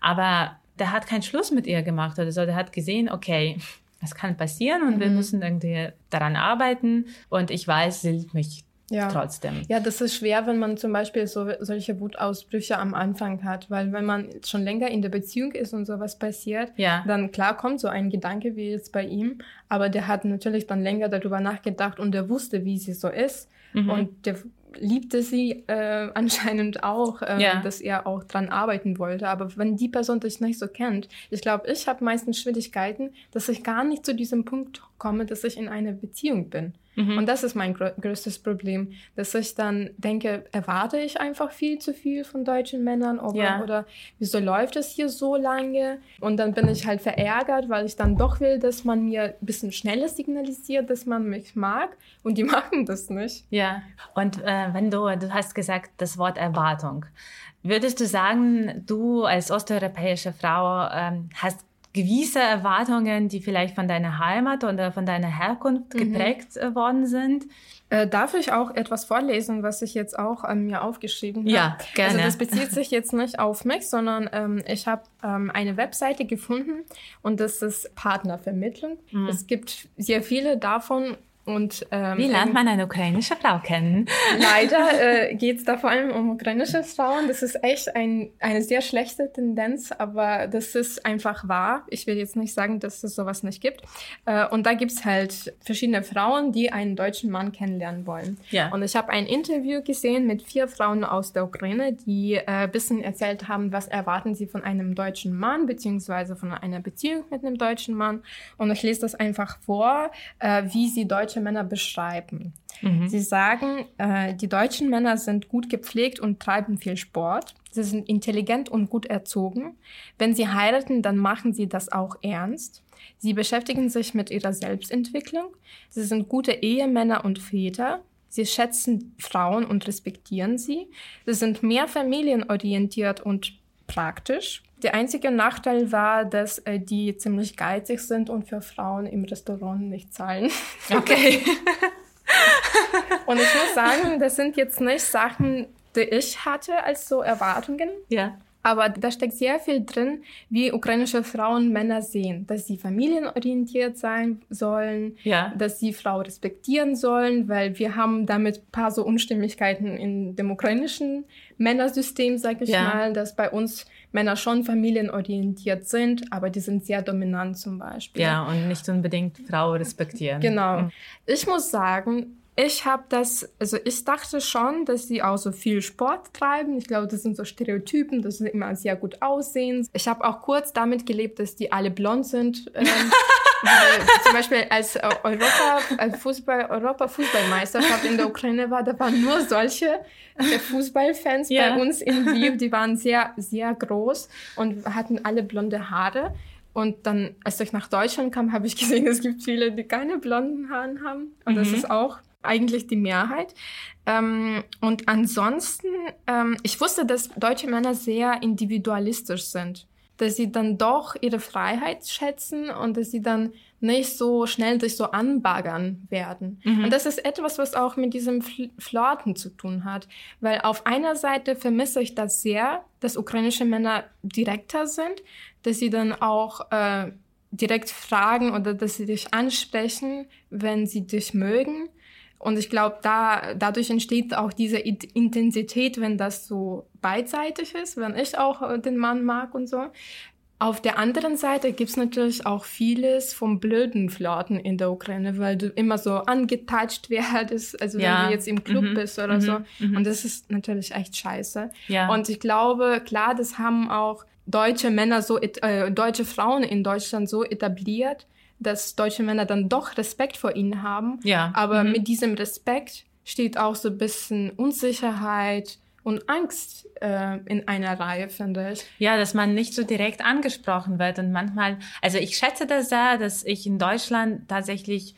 Speaker 1: Aber der hat keinen Schluss mit ihr gemacht oder so. Der hat gesehen, okay, das kann passieren und wir müssen irgendwie daran arbeiten. Und ich weiß, sie liebt mich
Speaker 4: Ja.
Speaker 1: trotzdem.
Speaker 4: Ja, das ist schwer, wenn man zum Beispiel so, solche Wutausbrüche am Anfang hat, weil wenn man schon länger in der Beziehung ist und sowas passiert,
Speaker 1: Ja.
Speaker 4: dann klar kommt so ein Gedanke wie jetzt bei ihm, aber der hat natürlich dann länger darüber nachgedacht und der wusste, wie sie so ist
Speaker 1: Mhm.
Speaker 4: und der liebte sie äh, *laughs* anscheinend auch, äh,
Speaker 1: Ja.
Speaker 4: dass er auch dran arbeiten wollte. Aber wenn die Person dich nicht so kennt, ich glaube, ich habe meistens Schwierigkeiten, dass ich gar nicht zu diesem Punkt komme, dass ich in einer Beziehung bin.
Speaker 1: Mhm.
Speaker 4: Und das ist mein grö größtes Problem, dass ich dann denke, erwarte ich einfach viel zu viel von deutschen Männern oder,
Speaker 1: Ja.
Speaker 4: oder wieso läuft es hier so lange? Und dann bin ich halt verärgert, weil ich dann doch will, dass man mir ein bisschen schneller signalisiert, dass man mich mag und die *laughs* machen das nicht.
Speaker 1: Ja, und äh, wenn du, du hast gesagt, das Wort Erwartung. Würdest du sagen, du als osteuropäische Frau ähm, hast gewisse Erwartungen, die vielleicht von deiner Heimat oder von deiner Herkunft geprägt äh, worden sind?
Speaker 4: Äh, darf ich auch etwas vorlesen, was ich jetzt auch an mir aufgeschrieben habe?
Speaker 1: Ja, gerne.
Speaker 4: Also das bezieht *laughs* sich jetzt nicht auf mich, sondern ähm, ich habe ähm, eine Webseite gefunden und das ist Partnervermittlung.
Speaker 1: Mhm.
Speaker 4: Es gibt sehr viele davon und ähm,
Speaker 1: Wie lernt man eine ukrainische Frau kennen? *laughs*
Speaker 4: Leider äh, geht es da vor allem um ukrainische Frauen. Das ist echt ein, eine sehr schlechte Tendenz, aber das ist einfach wahr. Ich will jetzt nicht sagen, dass es sowas nicht gibt. Äh, und da gibt's halt verschiedene Frauen, die einen deutschen Mann kennenlernen wollen.
Speaker 1: Ja.
Speaker 4: Und ich habe ein Interview gesehen mit vier Frauen aus der Ukraine, die äh, ein bisschen erzählt haben, was erwarten sie von einem deutschen Mann, beziehungsweise von einer Beziehung mit einem deutschen Mann. Und ich lese das einfach vor, äh, wie sie deutsche Männer beschreiben. Sie sagen, äh, die deutschen Männer sind gut gepflegt und treiben viel Sport. Sie sind intelligent und gut erzogen. Wenn sie heiraten, dann machen sie das auch ernst. Sie beschäftigen sich mit ihrer Selbstentwicklung. Sie sind gute Ehemänner und Väter. Sie schätzen Frauen und respektieren sie. Sie sind mehr familienorientiert und praktisch. Der einzige Nachteil war, dass äh, die ziemlich geizig sind und für Frauen im Restaurant nicht zahlen. *laughs*
Speaker 1: Okay.
Speaker 4: Und ich muss sagen, das sind jetzt nicht Sachen, die ich hatte als so Erwartungen.
Speaker 1: ja.
Speaker 4: Aber da steckt sehr viel drin, wie ukrainische Frauen Männer sehen. Dass sie familienorientiert sein sollen,
Speaker 1: Ja.
Speaker 4: dass sie Frau respektieren sollen, weil wir haben damit ein paar so Unstimmigkeiten in dem ukrainischen Männersystem, sag ich
Speaker 1: Ja.
Speaker 4: mal, dass bei uns Männer schon familienorientiert sind, aber die sind sehr dominant zum Beispiel.
Speaker 1: Ja, und nicht unbedingt Frau respektieren.
Speaker 4: Genau. Ich muss sagen, ich habe das, also ich dachte schon, dass sie auch so viel Sport treiben. Ich glaube, das sind so Stereotypen, dass sie immer sehr gut aussehen. Ich habe auch kurz damit gelebt, dass die alle blond sind. Ähm, *laughs* weil zum Beispiel als äh, Europa, als Fußball, Europa Fußballmeisterschaft in der Ukraine war, da waren nur solche äh, Fußballfans
Speaker 1: Ja.
Speaker 4: bei uns in Lviv. Die waren sehr, sehr groß und hatten alle blonde Haare. Und dann, als ich nach Deutschland kam, habe ich gesehen, es gibt viele, die keine blonden Haare haben. Und das
Speaker 1: Mhm.
Speaker 4: ist auch eigentlich die Mehrheit. Ähm, und ansonsten, ähm, ich wusste, dass deutsche Männer sehr individualistisch sind. Dass sie dann doch ihre Freiheit schätzen und dass sie dann nicht so schnell sich so anbaggern werden.
Speaker 1: Mhm.
Speaker 4: Und das ist etwas, was auch mit diesem Fl Flirten zu tun hat. Weil auf einer Seite vermisse ich das sehr, dass ukrainische Männer direkter sind, dass sie dann auch äh, direkt fragen oder dass sie dich ansprechen, wenn sie dich mögen. Und ich glaube, da, dadurch entsteht auch diese Intensität, wenn das so beidseitig ist, wenn ich auch äh, den Mann mag und so. Auf der anderen Seite gibt's natürlich auch vieles vom blöden Flirten in der Ukraine, weil du immer so angetatscht *laughs* werdest, also
Speaker 1: Ja.
Speaker 4: wenn du jetzt im Club
Speaker 1: Mhm.
Speaker 4: bist oder
Speaker 1: Mhm.
Speaker 4: so.
Speaker 1: Mhm.
Speaker 4: Und das ist natürlich echt scheiße.
Speaker 1: Ja.
Speaker 4: Und ich glaube, klar, das haben auch deutsche Männer so, äh, deutsche Frauen in Deutschland so etabliert, dass deutsche Männer dann doch Respekt vor ihnen haben.
Speaker 1: Ja.
Speaker 4: Aber
Speaker 1: Mhm.
Speaker 4: mit diesem Respekt steht auch so ein bisschen Unsicherheit und Angst äh, in einer Reihe, finde ich.
Speaker 1: Ja, dass man nicht so direkt angesprochen wird und manchmal, also ich schätze das sehr, dass ich in Deutschland tatsächlich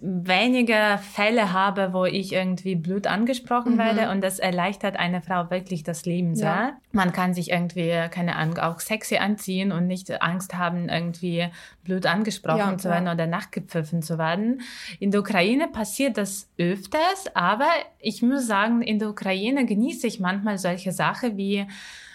Speaker 1: weniger Fälle habe, wo ich irgendwie blöd angesprochen werde und das erleichtert eine Frau wirklich das Leben sehr.
Speaker 4: Ja.
Speaker 1: Man kann sich irgendwie, keine Ahnung, auch sexy anziehen und nicht Angst haben, irgendwie blöd angesprochen
Speaker 4: Ja,
Speaker 1: zu werden oder nachgepfiffen zu werden. In der Ukraine passiert das öfters, aber ich muss sagen, in der Ukraine genieße ich manchmal solche Sachen wie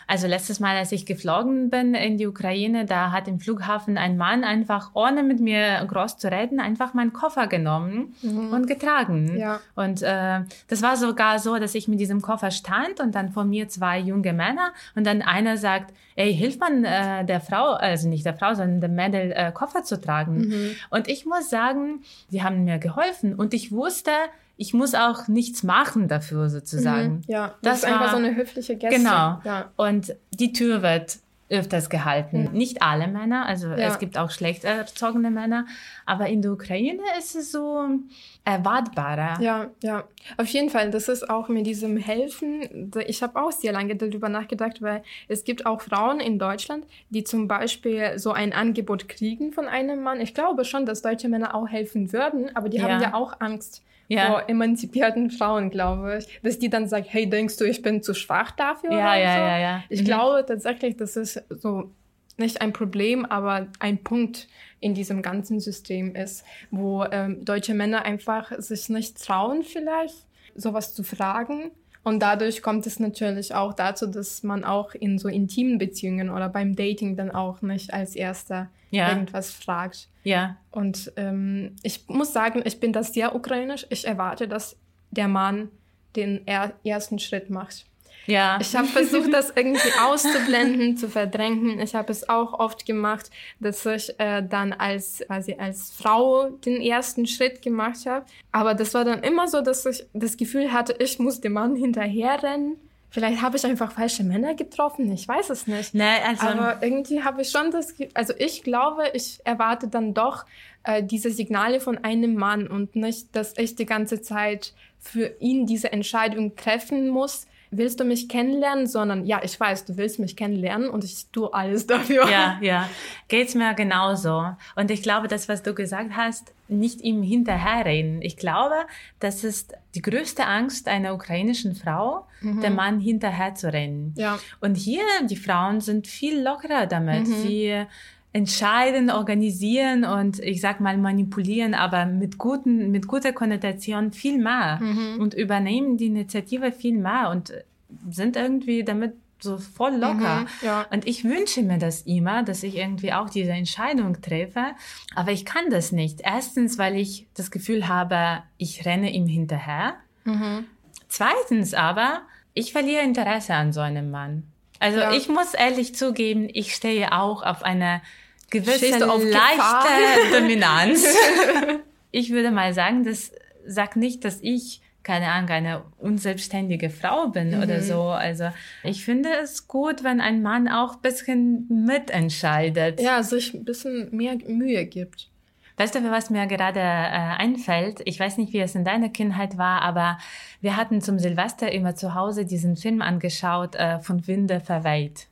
Speaker 1: also letztes Mal, als ich geflogen bin in die Ukraine, da hat im Flughafen ein Mann einfach, ohne mit mir groß zu reden, einfach meinen Koffer genommen und getragen.
Speaker 4: Ja.
Speaker 1: Und äh, das war sogar so, dass ich mit diesem Koffer stand und dann vor mir zwei junge Männer und dann einer sagt, ey, hilft man äh, der Frau, also nicht der Frau, sondern dem Mädel äh, Koffer zu tragen. Und ich muss sagen, die haben mir geholfen und ich wusste, ich muss auch nichts machen dafür sozusagen.
Speaker 4: Ja, das,
Speaker 1: Das
Speaker 4: ist einfach
Speaker 1: war-
Speaker 4: so eine höfliche Geste.
Speaker 1: Genau.
Speaker 4: Ja.
Speaker 1: Und die Tür wird öfters gehalten. Nicht alle Männer, also
Speaker 4: Ja.
Speaker 1: es gibt auch schlecht erzogene Männer, aber in der Ukraine ist es so erwartbarer.
Speaker 4: Ja, ja. Auf jeden Fall, das ist auch mit diesem Helfen. Ich habe auch sehr lange darüber nachgedacht, weil es gibt auch Frauen in Deutschland, die zum Beispiel so ein Angebot kriegen von einem Mann. Ich glaube schon, dass deutsche Männer auch helfen würden, aber die
Speaker 1: Ja.
Speaker 4: haben ja auch Angst
Speaker 1: Ja.
Speaker 4: vor emanzipierten Frauen, glaube ich. Dass die dann sagen, hey, denkst du, ich bin zu schwach dafür?
Speaker 1: Ja, ja,
Speaker 4: so?
Speaker 1: ja, ja.
Speaker 4: Ich
Speaker 1: Mhm.
Speaker 4: glaube tatsächlich, das ist so nicht ein Problem, aber ein Punkt in diesem ganzen System ist, wo ähm, deutsche Männer einfach sich nicht trauen, vielleicht sowas zu fragen. Und dadurch kommt es natürlich auch dazu, dass man auch in so intimen Beziehungen oder beim Dating dann auch nicht als erster
Speaker 1: Ja.
Speaker 4: irgendwas fragt.
Speaker 1: Ja,
Speaker 4: Und ähm, ich muss sagen, ich bin das sehr ukrainisch. Ich erwarte, dass der Mann den er ersten Schritt macht.
Speaker 1: Ja.
Speaker 4: Ich habe versucht, das irgendwie auszublenden, zu verdrängen. Ich habe es auch oft gemacht, dass ich äh, dann als quasi als Frau den ersten Schritt gemacht habe. Aber das war dann immer so, dass ich das Gefühl hatte, ich muss dem Mann hinterherrennen. Vielleicht habe ich einfach falsche Männer getroffen. Ich weiß es nicht.
Speaker 1: Ne, also,
Speaker 4: Aber irgendwie habe ich schon das, Ge- also ich glaube, ich erwarte dann doch äh, diese Signale von einem Mann und nicht, dass ich die ganze Zeit für ihn diese Entscheidung treffen muss. Willst du mich kennenlernen? Sondern ja, ich weiß, du willst mich kennenlernen und ich tue alles dafür.
Speaker 1: ja, *laughs* ja, geht's mir genauso. Und ich glaube, das, was du gesagt hast, nicht ihm hinterherreden. Ich glaube, das ist die größte Angst einer ukrainischen Frau, dem Mann hinterher zu rennen.
Speaker 4: Ja.
Speaker 1: Und hier, die Frauen sind viel lockerer damit. Sie entscheiden, organisieren und ich sag mal manipulieren, aber mit guten, mit guter Konnotation viel mehr und übernehmen die Initiative viel mehr und sind irgendwie damit so voll locker.
Speaker 4: Mhm, ja.
Speaker 1: Und ich wünsche mir das immer, dass ich irgendwie auch diese Entscheidung treffe, aber ich kann das nicht. Erstens, weil ich das Gefühl habe, ich renne ihm hinterher.
Speaker 4: Mhm.
Speaker 1: Zweitens aber, ich verliere Interesse an so einem Mann. Also
Speaker 4: Ja.
Speaker 1: ich muss ehrlich zugeben, ich stehe auch auf eine gewisse
Speaker 4: auf
Speaker 1: leichte
Speaker 4: Gefahr? *laughs*
Speaker 1: Dominanz. *laughs* ich würde mal sagen, das sagt nicht, dass ich keine Ahnung, eine unselbstständige Frau bin
Speaker 4: Mhm.
Speaker 1: oder so. Also ich finde es gut, wenn ein Mann auch ein bisschen mitentscheidet.
Speaker 4: Ja, sich ein bisschen mehr Mühe gibt.
Speaker 1: Weißt du, was mir gerade äh, einfällt? Ich weiß nicht, wie es in deiner Kindheit war, aber wir hatten zum Silvester immer zu Hause diesen Film angeschaut, äh, von Winde verweht.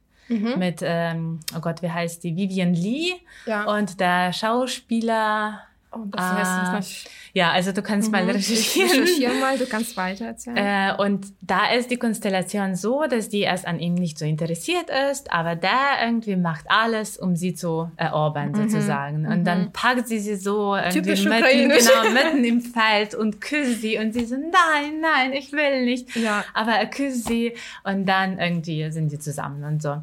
Speaker 1: Mit, ähm, oh Gott, wie heißt die? Vivian Lee
Speaker 4: Ja.
Speaker 1: und der Schauspieler.
Speaker 4: Oh, das
Speaker 1: Ah,
Speaker 4: heißt nicht.
Speaker 1: Ja, also du kannst mal
Speaker 4: Ich
Speaker 1: recherchieren.
Speaker 4: recherchiere mal, du *laughs* kannst weiter erzählen.
Speaker 1: Äh, und da ist die Konstellation so, dass die erst an ihm nicht so interessiert ist, aber der irgendwie macht alles, um sie zu erobern, sozusagen. Und dann packt sie sie so irgendwie mitten, genau, *laughs* mitten im Feld und küsst sie und sie so, nein, nein, ich will nicht.
Speaker 4: Ja.
Speaker 1: Aber er küsst sie und dann irgendwie sind die zusammen und so.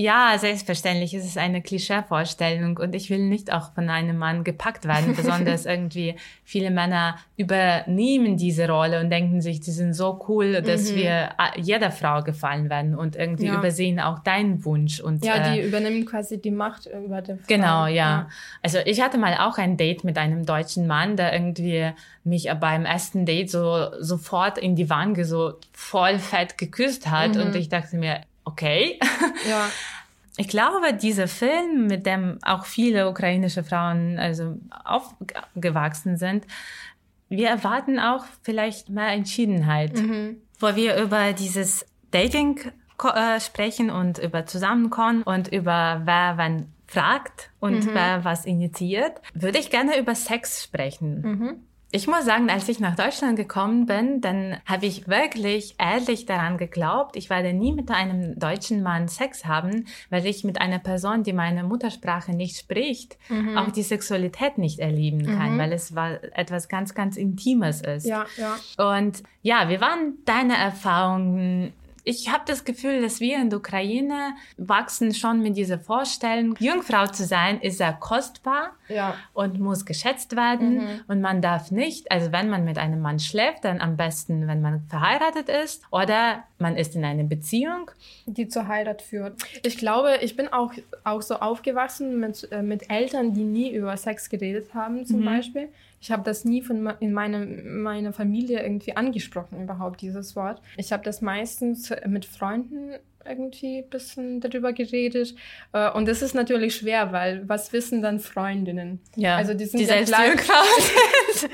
Speaker 1: Ja, selbstverständlich ist es eine Klischeevorstellung und ich will nicht auch von einem Mann gepackt werden, besonders *laughs* irgendwie viele Männer übernehmen diese Rolle und denken sich, die sind so cool, dass wir äh, jeder Frau gefallen werden und irgendwie
Speaker 4: Mhm. Ja.
Speaker 1: übersehen auch deinen Wunsch und
Speaker 4: ja,
Speaker 1: äh,
Speaker 4: die übernehmen quasi die Macht über den Frau.
Speaker 1: Genau, ja. Also ich hatte mal auch ein Date mit einem deutschen Mann, der irgendwie mich beim ersten Date so sofort in die Wange so voll fett geküsst hat und ich dachte mir, okay.
Speaker 4: Ja. *laughs*
Speaker 1: ich glaube, dieser Film, mit dem auch viele ukrainische Frauen also aufgewachsen sind, wir erwarten auch vielleicht mehr Entschiedenheit, wo wir über dieses Dating äh, sprechen und über Zusammenkommen und über wer wann fragt und wer was initiiert, würde ich gerne über Sex sprechen. Ich muss sagen, als ich nach Deutschland gekommen bin, dann habe ich wirklich ehrlich daran geglaubt, ich werde nie mit einem deutschen Mann Sex haben, weil ich mit einer Person, die meine Muttersprache nicht spricht, auch die Sexualität nicht erleben kann, weil es war etwas ganz, ganz Intimes ist.
Speaker 4: Ja, ja.
Speaker 1: Und ja, wie waren deine Erfahrungen? Ich habe das Gefühl, dass wir in der Ukraine wachsen schon mit dieser Vorstellung, Jungfrau zu sein ist sehr kostbar
Speaker 4: Ja.
Speaker 1: und muss geschätzt werden
Speaker 4: Mhm.
Speaker 1: und man darf nicht, also wenn man mit einem Mann schläft, dann am besten, wenn man verheiratet ist oder man ist in einer Beziehung.
Speaker 4: die zur Heirat führt. Ich glaube, ich bin auch, auch so aufgewachsen mit, äh, mit Eltern, die nie über Sex geredet haben, zum Beispiel. Ich habe das nie von in meinem, meiner Familie irgendwie angesprochen, überhaupt dieses Wort. Ich habe das meistens mit Freunden irgendwie ein bisschen darüber geredet. Äh, Und das ist natürlich schwer, weil was wissen dann Freundinnen?
Speaker 1: Ja,
Speaker 4: also die sind
Speaker 1: die
Speaker 4: ja
Speaker 1: selbst
Speaker 4: gleich-
Speaker 1: Jungfrau *laughs*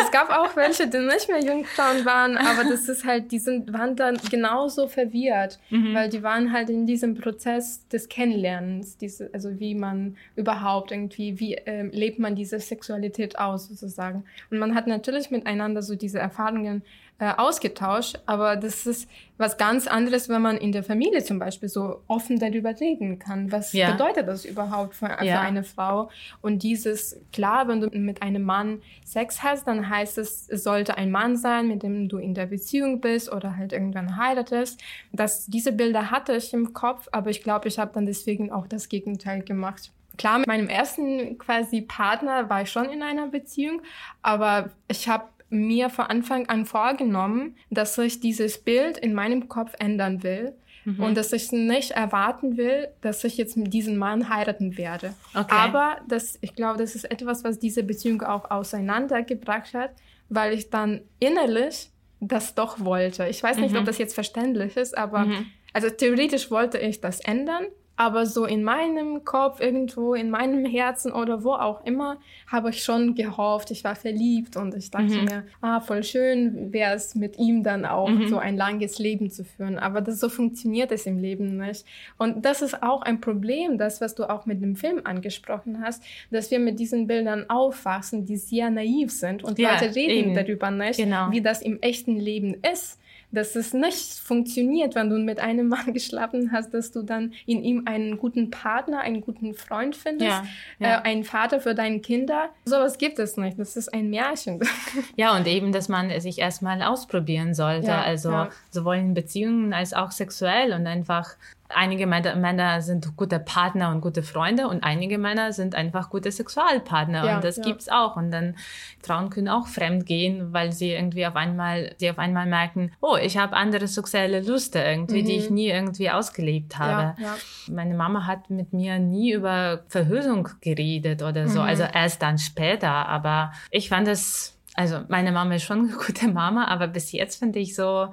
Speaker 4: es gab auch welche, die nicht mehr Jungfrauen waren, aber das ist halt, die sind, waren dann genauso verwirrt, weil die waren halt in diesem Prozess des Kennenlernens, diese, also wie man überhaupt irgendwie, wie ähm, lebt man diese Sexualität aus sozusagen. Und man hat natürlich miteinander so diese Erfahrungen äh, ausgetauscht, aber das ist was ganz anderes, wenn man in der Familie zum Beispiel so offen darüber reden kann. Was
Speaker 1: Ja.
Speaker 4: bedeutet das überhaupt für, für
Speaker 1: Ja.
Speaker 4: eine Frau? Und dieses, klar, wenn du mit einem Mann Sex hast, dann heißt es, es sollte ein Mann sein, mit dem du in der Beziehung bist oder halt irgendwann heiratest. Das, diese Bilder hatte ich im Kopf, aber ich glaube, ich habe dann deswegen auch das Gegenteil gemacht. Klar, mit meinem ersten quasi Partner war ich schon in einer Beziehung, aber ich habe mir von Anfang an vorgenommen, dass ich dieses Bild in meinem Kopf ändern will und dass ich nicht erwarten will, dass ich jetzt mit diesem Mann heiraten werde.
Speaker 1: Okay.
Speaker 4: Aber das, ich glaube, das ist etwas, was diese Beziehung auch auseinandergebracht hat, weil ich dann innerlich das doch wollte. Ich weiß nicht, ob das jetzt verständlich ist, aber also theoretisch wollte ich das ändern, aber so in meinem Kopf, irgendwo in meinem Herzen oder wo auch immer, habe ich schon gehofft, ich war verliebt und ich dachte mir, ah, voll schön wäre es mit ihm dann auch so ein langes Leben zu führen. Aber das, so funktioniert es im Leben nicht. Und das ist auch ein Problem, das, was du auch mit dem Film angesprochen hast, dass wir mit diesen Bildern aufwachsen, die sehr naiv sind und
Speaker 1: Ja,
Speaker 4: Leute reden
Speaker 1: eben.
Speaker 4: darüber nicht,
Speaker 1: Genau.
Speaker 4: wie das im echten Leben ist dass es nicht funktioniert, wenn du mit einem Mann *laughs* geschlafen hast, dass du dann in ihm einen guten Partner, einen guten Freund findest,
Speaker 1: Ja, ja.
Speaker 4: Äh, einen Vater für deine Kinder. Sowas gibt es nicht. Das ist ein Märchen. *laughs*
Speaker 1: Ja, und eben, dass man sich erstmal ausprobieren sollte.
Speaker 4: Ja,
Speaker 1: also sowohl in Beziehungen als auch sexuell und einfach einige Männer, sind gute Partner und gute Freunde und einige Männer sind einfach gute Sexualpartner
Speaker 4: Ja,
Speaker 1: und das
Speaker 4: ja.
Speaker 1: gibt's auch und dann Frauen können auch fremd gehen, weil sie irgendwie auf einmal sie auf einmal merken, oh, ich habe andere sexuelle Lüste irgendwie, die ich nie irgendwie ausgelebt habe.
Speaker 4: Mhm. ja.
Speaker 1: Meine Mama hat mit mir nie über Verhütung geredet oder so, also erst dann später. Aber ich fand es, also meine Mama ist schon eine *laughs* gute Mama, aber bis jetzt finde ich so,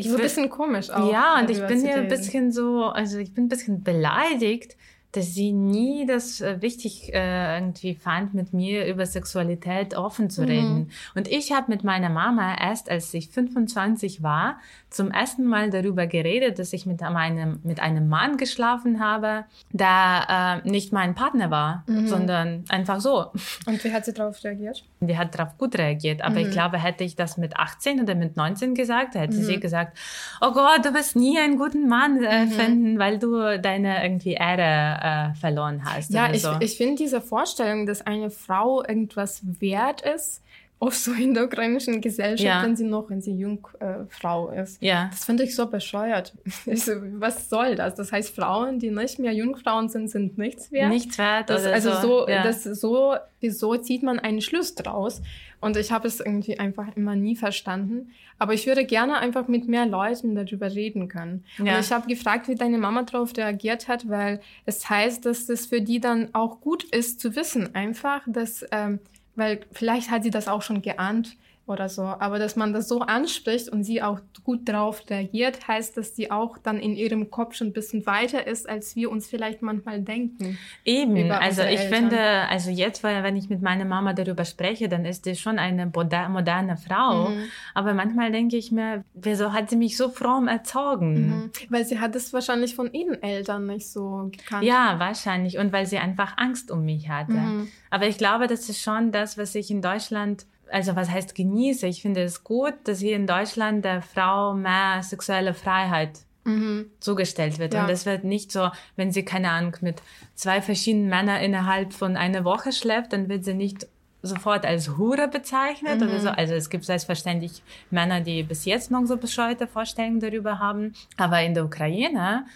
Speaker 1: ich
Speaker 4: so ein bisschen komisch auch.
Speaker 1: ja, und ich bin hier ein bisschen so, also ich bin ein bisschen beleidigt, dass sie nie das äh, wichtig äh, irgendwie fand, mit mir über Sexualität offen
Speaker 4: Mhm.
Speaker 1: zu reden. Und ich habe mit meiner Mama erst, als ich 25 war, zum ersten Mal darüber geredet, dass ich mit einem, mit einem Mann geschlafen habe, der äh, nicht mein Partner war,
Speaker 4: Mhm.
Speaker 1: sondern einfach so.
Speaker 4: Und wie hat sie darauf reagiert?
Speaker 1: Die hat darauf gut reagiert. Aber
Speaker 4: Mhm.
Speaker 1: ich glaube, hätte ich das mit 18 oder mit 19 gesagt, hätte sie gesagt, oh Gott, du wirst nie einen guten Mann
Speaker 4: Mhm.
Speaker 1: äh, finden, weil du deine irgendwie Ehre äh, verloren hast.
Speaker 4: Ja, ich,
Speaker 1: so.
Speaker 4: ich finde diese Vorstellung, dass eine Frau irgendwas wert ist, auch so in der ukrainischen Gesellschaft,
Speaker 1: Ja.
Speaker 4: wenn sie noch, wenn sie Jungfrau äh, ist.
Speaker 1: ja.
Speaker 4: Das finde ich so bescheuert. *laughs* Also, was soll das? Das heißt, Frauen, die nicht mehr Jungfrauen sind, sind nichts wert.
Speaker 1: Nichts wert
Speaker 4: Das, also
Speaker 1: so.
Speaker 4: so,
Speaker 1: ja.
Speaker 4: das so, wieso zieht man einen Schluss draus? Und ich habe es irgendwie einfach immer nie verstanden. Aber ich würde gerne einfach mit mehr Leuten darüber reden können.
Speaker 1: Ja.
Speaker 4: Und ich habe gefragt, wie deine Mama darauf reagiert hat, weil es heißt, dass das für die dann auch gut ist zu wissen, einfach, dass, ähm, weil vielleicht hat sie das auch schon geahnt oder so. Aber dass man das so anspricht und sie auch gut darauf reagiert, heißt, dass sie auch dann in ihrem Kopf schon ein bisschen weiter ist, als wir uns vielleicht manchmal denken.
Speaker 1: Eben, also ich
Speaker 4: Eltern.
Speaker 1: finde, also jetzt, weil wenn ich mit meiner Mama darüber spreche, dann ist sie schon eine moder- moderne Frau.
Speaker 4: Mhm.
Speaker 1: Aber manchmal denke ich mir, wieso hat sie mich so fromm erzogen?
Speaker 4: Mhm. Weil sie hat es wahrscheinlich von ihren Eltern nicht so gekannt.
Speaker 1: Ja, wahrscheinlich. Und weil sie einfach Angst um mich hatte.
Speaker 4: Mhm.
Speaker 1: Aber ich glaube, das ist schon das, was ich in Deutschland, also was heißt genieße. Ich finde es gut, dass hier in Deutschland der Frau mehr sexuelle Freiheit
Speaker 4: Mhm.
Speaker 1: zugestellt wird.
Speaker 4: Ja.
Speaker 1: Und das wird nicht so, wenn sie, keine Ahnung, mit zwei verschiedenen Männern innerhalb von einer Woche schleppt, dann wird sie nicht sofort als Hure bezeichnet oder
Speaker 4: Mhm.
Speaker 1: so. Also es gibt selbstverständlich Männer, die bis jetzt noch so bescheuerte Vorstellungen darüber haben. Aber in der Ukraine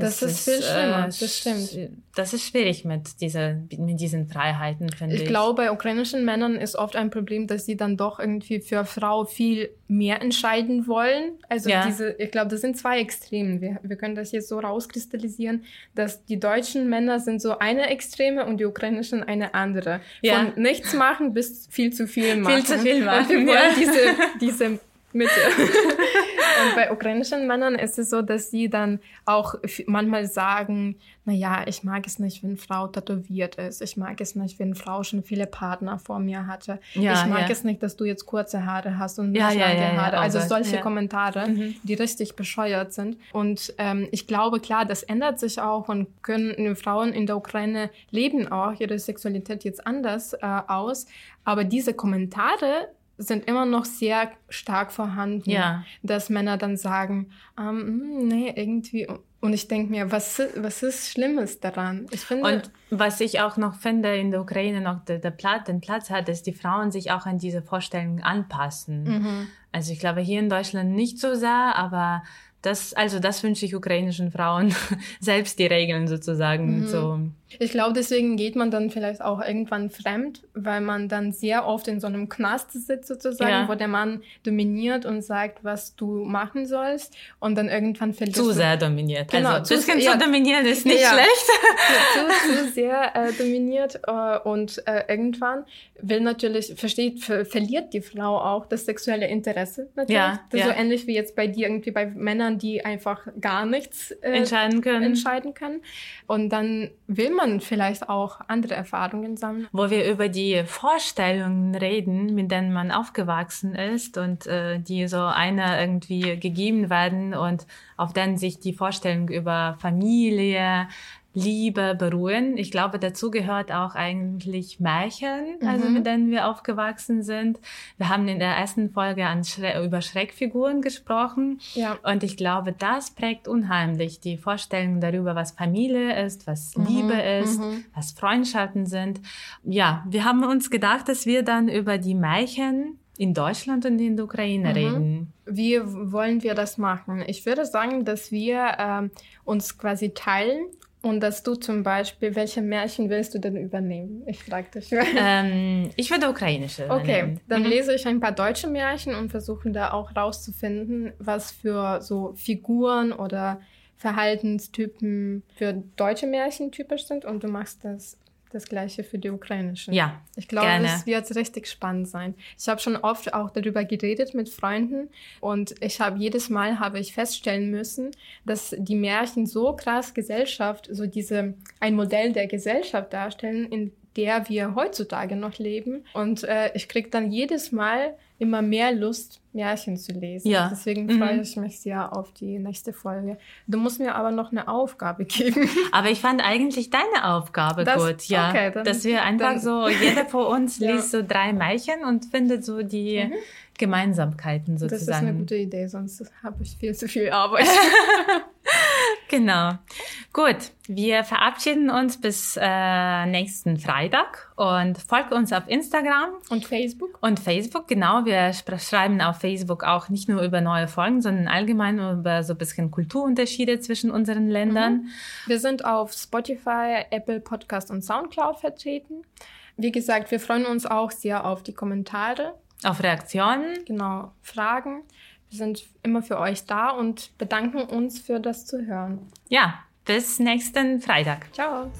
Speaker 4: Das
Speaker 1: es
Speaker 4: ist viel schlimmer,
Speaker 1: äh,
Speaker 4: das stimmt.
Speaker 1: Das ist schwierig mit, dieser, mit diesen Freiheiten, finde ich.
Speaker 4: Ich glaube, bei ukrainischen Männern ist oft ein Problem, dass sie dann doch irgendwie für Frau viel mehr entscheiden wollen. Also
Speaker 1: Ja.
Speaker 4: diese, ich glaube, das sind zwei Extremen. Wir, wir können das jetzt so rauskristallisieren, dass die deutschen Männer sind so eine Extreme und die ukrainischen eine andere.
Speaker 1: Ja.
Speaker 4: Von nichts machen bis viel zu viel machen.
Speaker 1: zu viel
Speaker 4: Und wir
Speaker 1: machen,
Speaker 4: wollen
Speaker 1: ja.
Speaker 4: diese, diese Mitte. *laughs* Und bei ukrainischen Männern ist es so, dass sie dann auch manchmal sagen, na ja, ich mag es nicht, wenn Frau tätowiert ist. Ich mag es nicht, wenn Frau schon viele Partner vor mir hatte.
Speaker 1: Ja,
Speaker 4: ich mag
Speaker 1: ja.
Speaker 4: es nicht, dass du jetzt kurze Haare hast und
Speaker 1: Ja,
Speaker 4: lange Haare. also solche. Kommentare,
Speaker 1: Mhm.
Speaker 4: die richtig bescheuert sind. Und ähm, ich glaube, klar, das ändert sich auch und können Frauen in der Ukraine leben auch ihre Sexualität jetzt anders äh, aus. Aber diese Kommentare sind immer noch sehr stark vorhanden
Speaker 1: Ja.
Speaker 4: dass Männer dann sagen, ähm, hm, nee, irgendwie. Und ich denke mir, was, was ist Schlimmes daran? Ich finde,
Speaker 1: Und was ich auch noch finde, in der Ukraine noch der, der Platz, den Platz hat, dass die Frauen sich auch an diese Vorstellungen anpassen.
Speaker 4: Mhm.
Speaker 1: Also ich glaube hier in Deutschland nicht so sehr, aber das, also das wünsche ich ukrainischen Frauen, *laughs* selbst die Regeln sozusagen
Speaker 4: Mhm.
Speaker 1: so.
Speaker 4: Ich glaube, deswegen geht man dann vielleicht auch irgendwann fremd, weil man dann sehr oft in so einem Knast sitzt sozusagen,
Speaker 1: Ja.
Speaker 4: wo der Mann dominiert und sagt, was du machen sollst. Und dann irgendwann verlierst
Speaker 1: Zu sehr dominiert.
Speaker 4: Genau,
Speaker 1: also
Speaker 4: zu-
Speaker 1: bisschen
Speaker 4: ja.
Speaker 1: zu dominieren ist nicht
Speaker 4: Ja.
Speaker 1: schlecht. *laughs*
Speaker 4: zu, zu sehr äh, dominiert äh, und äh, irgendwann will natürlich, versteht, ver verliert die Frau auch das sexuelle Interesse natürlich.
Speaker 1: Ja,
Speaker 4: das so ähnlich wie jetzt bei dir irgendwie bei Männern, die einfach gar nichts äh,
Speaker 1: Entscheiden können.
Speaker 4: entscheiden können. Und dann will man vielleicht auch andere Erfahrungen sammeln.
Speaker 1: wo wir über die Vorstellungen reden, mit denen man aufgewachsen ist und äh, die so einer irgendwie gegeben werden und auf denen sich die Vorstellungen über Familie, Liebe beruhen. Ich glaube, dazu gehört auch eigentlich Märchen, also
Speaker 4: Mhm.
Speaker 1: mit denen wir aufgewachsen sind. Wir haben in der ersten Folge Schre über Schreckfiguren gesprochen.
Speaker 4: Ja.
Speaker 1: Und ich glaube, das prägt unheimlich die Vorstellung darüber, was Familie ist, was Liebe ist,
Speaker 4: mhm.
Speaker 1: was Freundschaften sind. Ja, wir haben uns gedacht, dass wir dann über die Märchen in Deutschland und in der Ukraine
Speaker 4: Mhm.
Speaker 1: reden.
Speaker 4: Wie wollen wir das machen? Ich würde sagen, dass wir ähm, uns quasi teilen und dass du zum Beispiel, welche Märchen willst du denn übernehmen? Ich frage dich. *laughs* *laughs*
Speaker 1: ähm, ich würde ukrainische
Speaker 4: Okay,
Speaker 1: nehmen.
Speaker 4: dann
Speaker 1: Mhm.
Speaker 4: lese ich ein paar deutsche Märchen und versuche da auch rauszufinden, was für so Figuren oder Verhaltenstypen für deutsche Märchen typisch sind und du machst das das gleiche für die ukrainischen.
Speaker 1: Ja,
Speaker 4: Ich glaube,
Speaker 1: gerne.
Speaker 4: es wird richtig spannend sein. Ich habe schon oft auch darüber geredet mit Freunden und ich habe jedes Mal habe ich feststellen müssen, dass die Märchen so krass Gesellschaft, so diese ein Modell der Gesellschaft darstellen, in der wir heutzutage noch leben. Und äh, ich kriege dann jedes Mal immer mehr Lust, Märchen zu lesen.
Speaker 1: Ja.
Speaker 4: Deswegen
Speaker 1: Mhm.
Speaker 4: freue ich mich sehr auf die nächste Folge. Du musst mir aber noch eine Aufgabe *laughs* geben.
Speaker 1: Aber ich fand eigentlich deine Aufgabe
Speaker 4: Das-
Speaker 1: gut, ja.
Speaker 4: okay, dann-
Speaker 1: dass wir einfach
Speaker 4: dann-
Speaker 1: so, jeder von uns *laughs*
Speaker 4: Ja.
Speaker 1: liest so drei Märchen und findet so die
Speaker 4: Mhm.
Speaker 1: Gemeinsamkeiten
Speaker 4: Das ist eine
Speaker 1: sozusagen.
Speaker 4: gute Idee, sonst habe ich viel zu viel Arbeit. *laughs*
Speaker 1: Genau. Gut, wir verabschieden uns bis äh, nächsten Freitag und folgt uns auf Instagram
Speaker 4: Und Facebook?
Speaker 1: und Facebook. Genau, wir schreiben auf Facebook auch nicht nur über neue Folgen, sondern allgemein über so ein bisschen Kulturunterschiede zwischen unseren Ländern.
Speaker 4: Wir sind auf Spotify, Apple Podcast und Soundcloud vertreten. Wie gesagt, wir freuen uns auch sehr auf die Kommentare,
Speaker 1: Auf Reaktionen.
Speaker 4: genau, Fragen. Wir sind immer für euch da und bedanken uns für das Zuhören.
Speaker 1: Ja, bis nächsten Freitag.
Speaker 4: Ciao.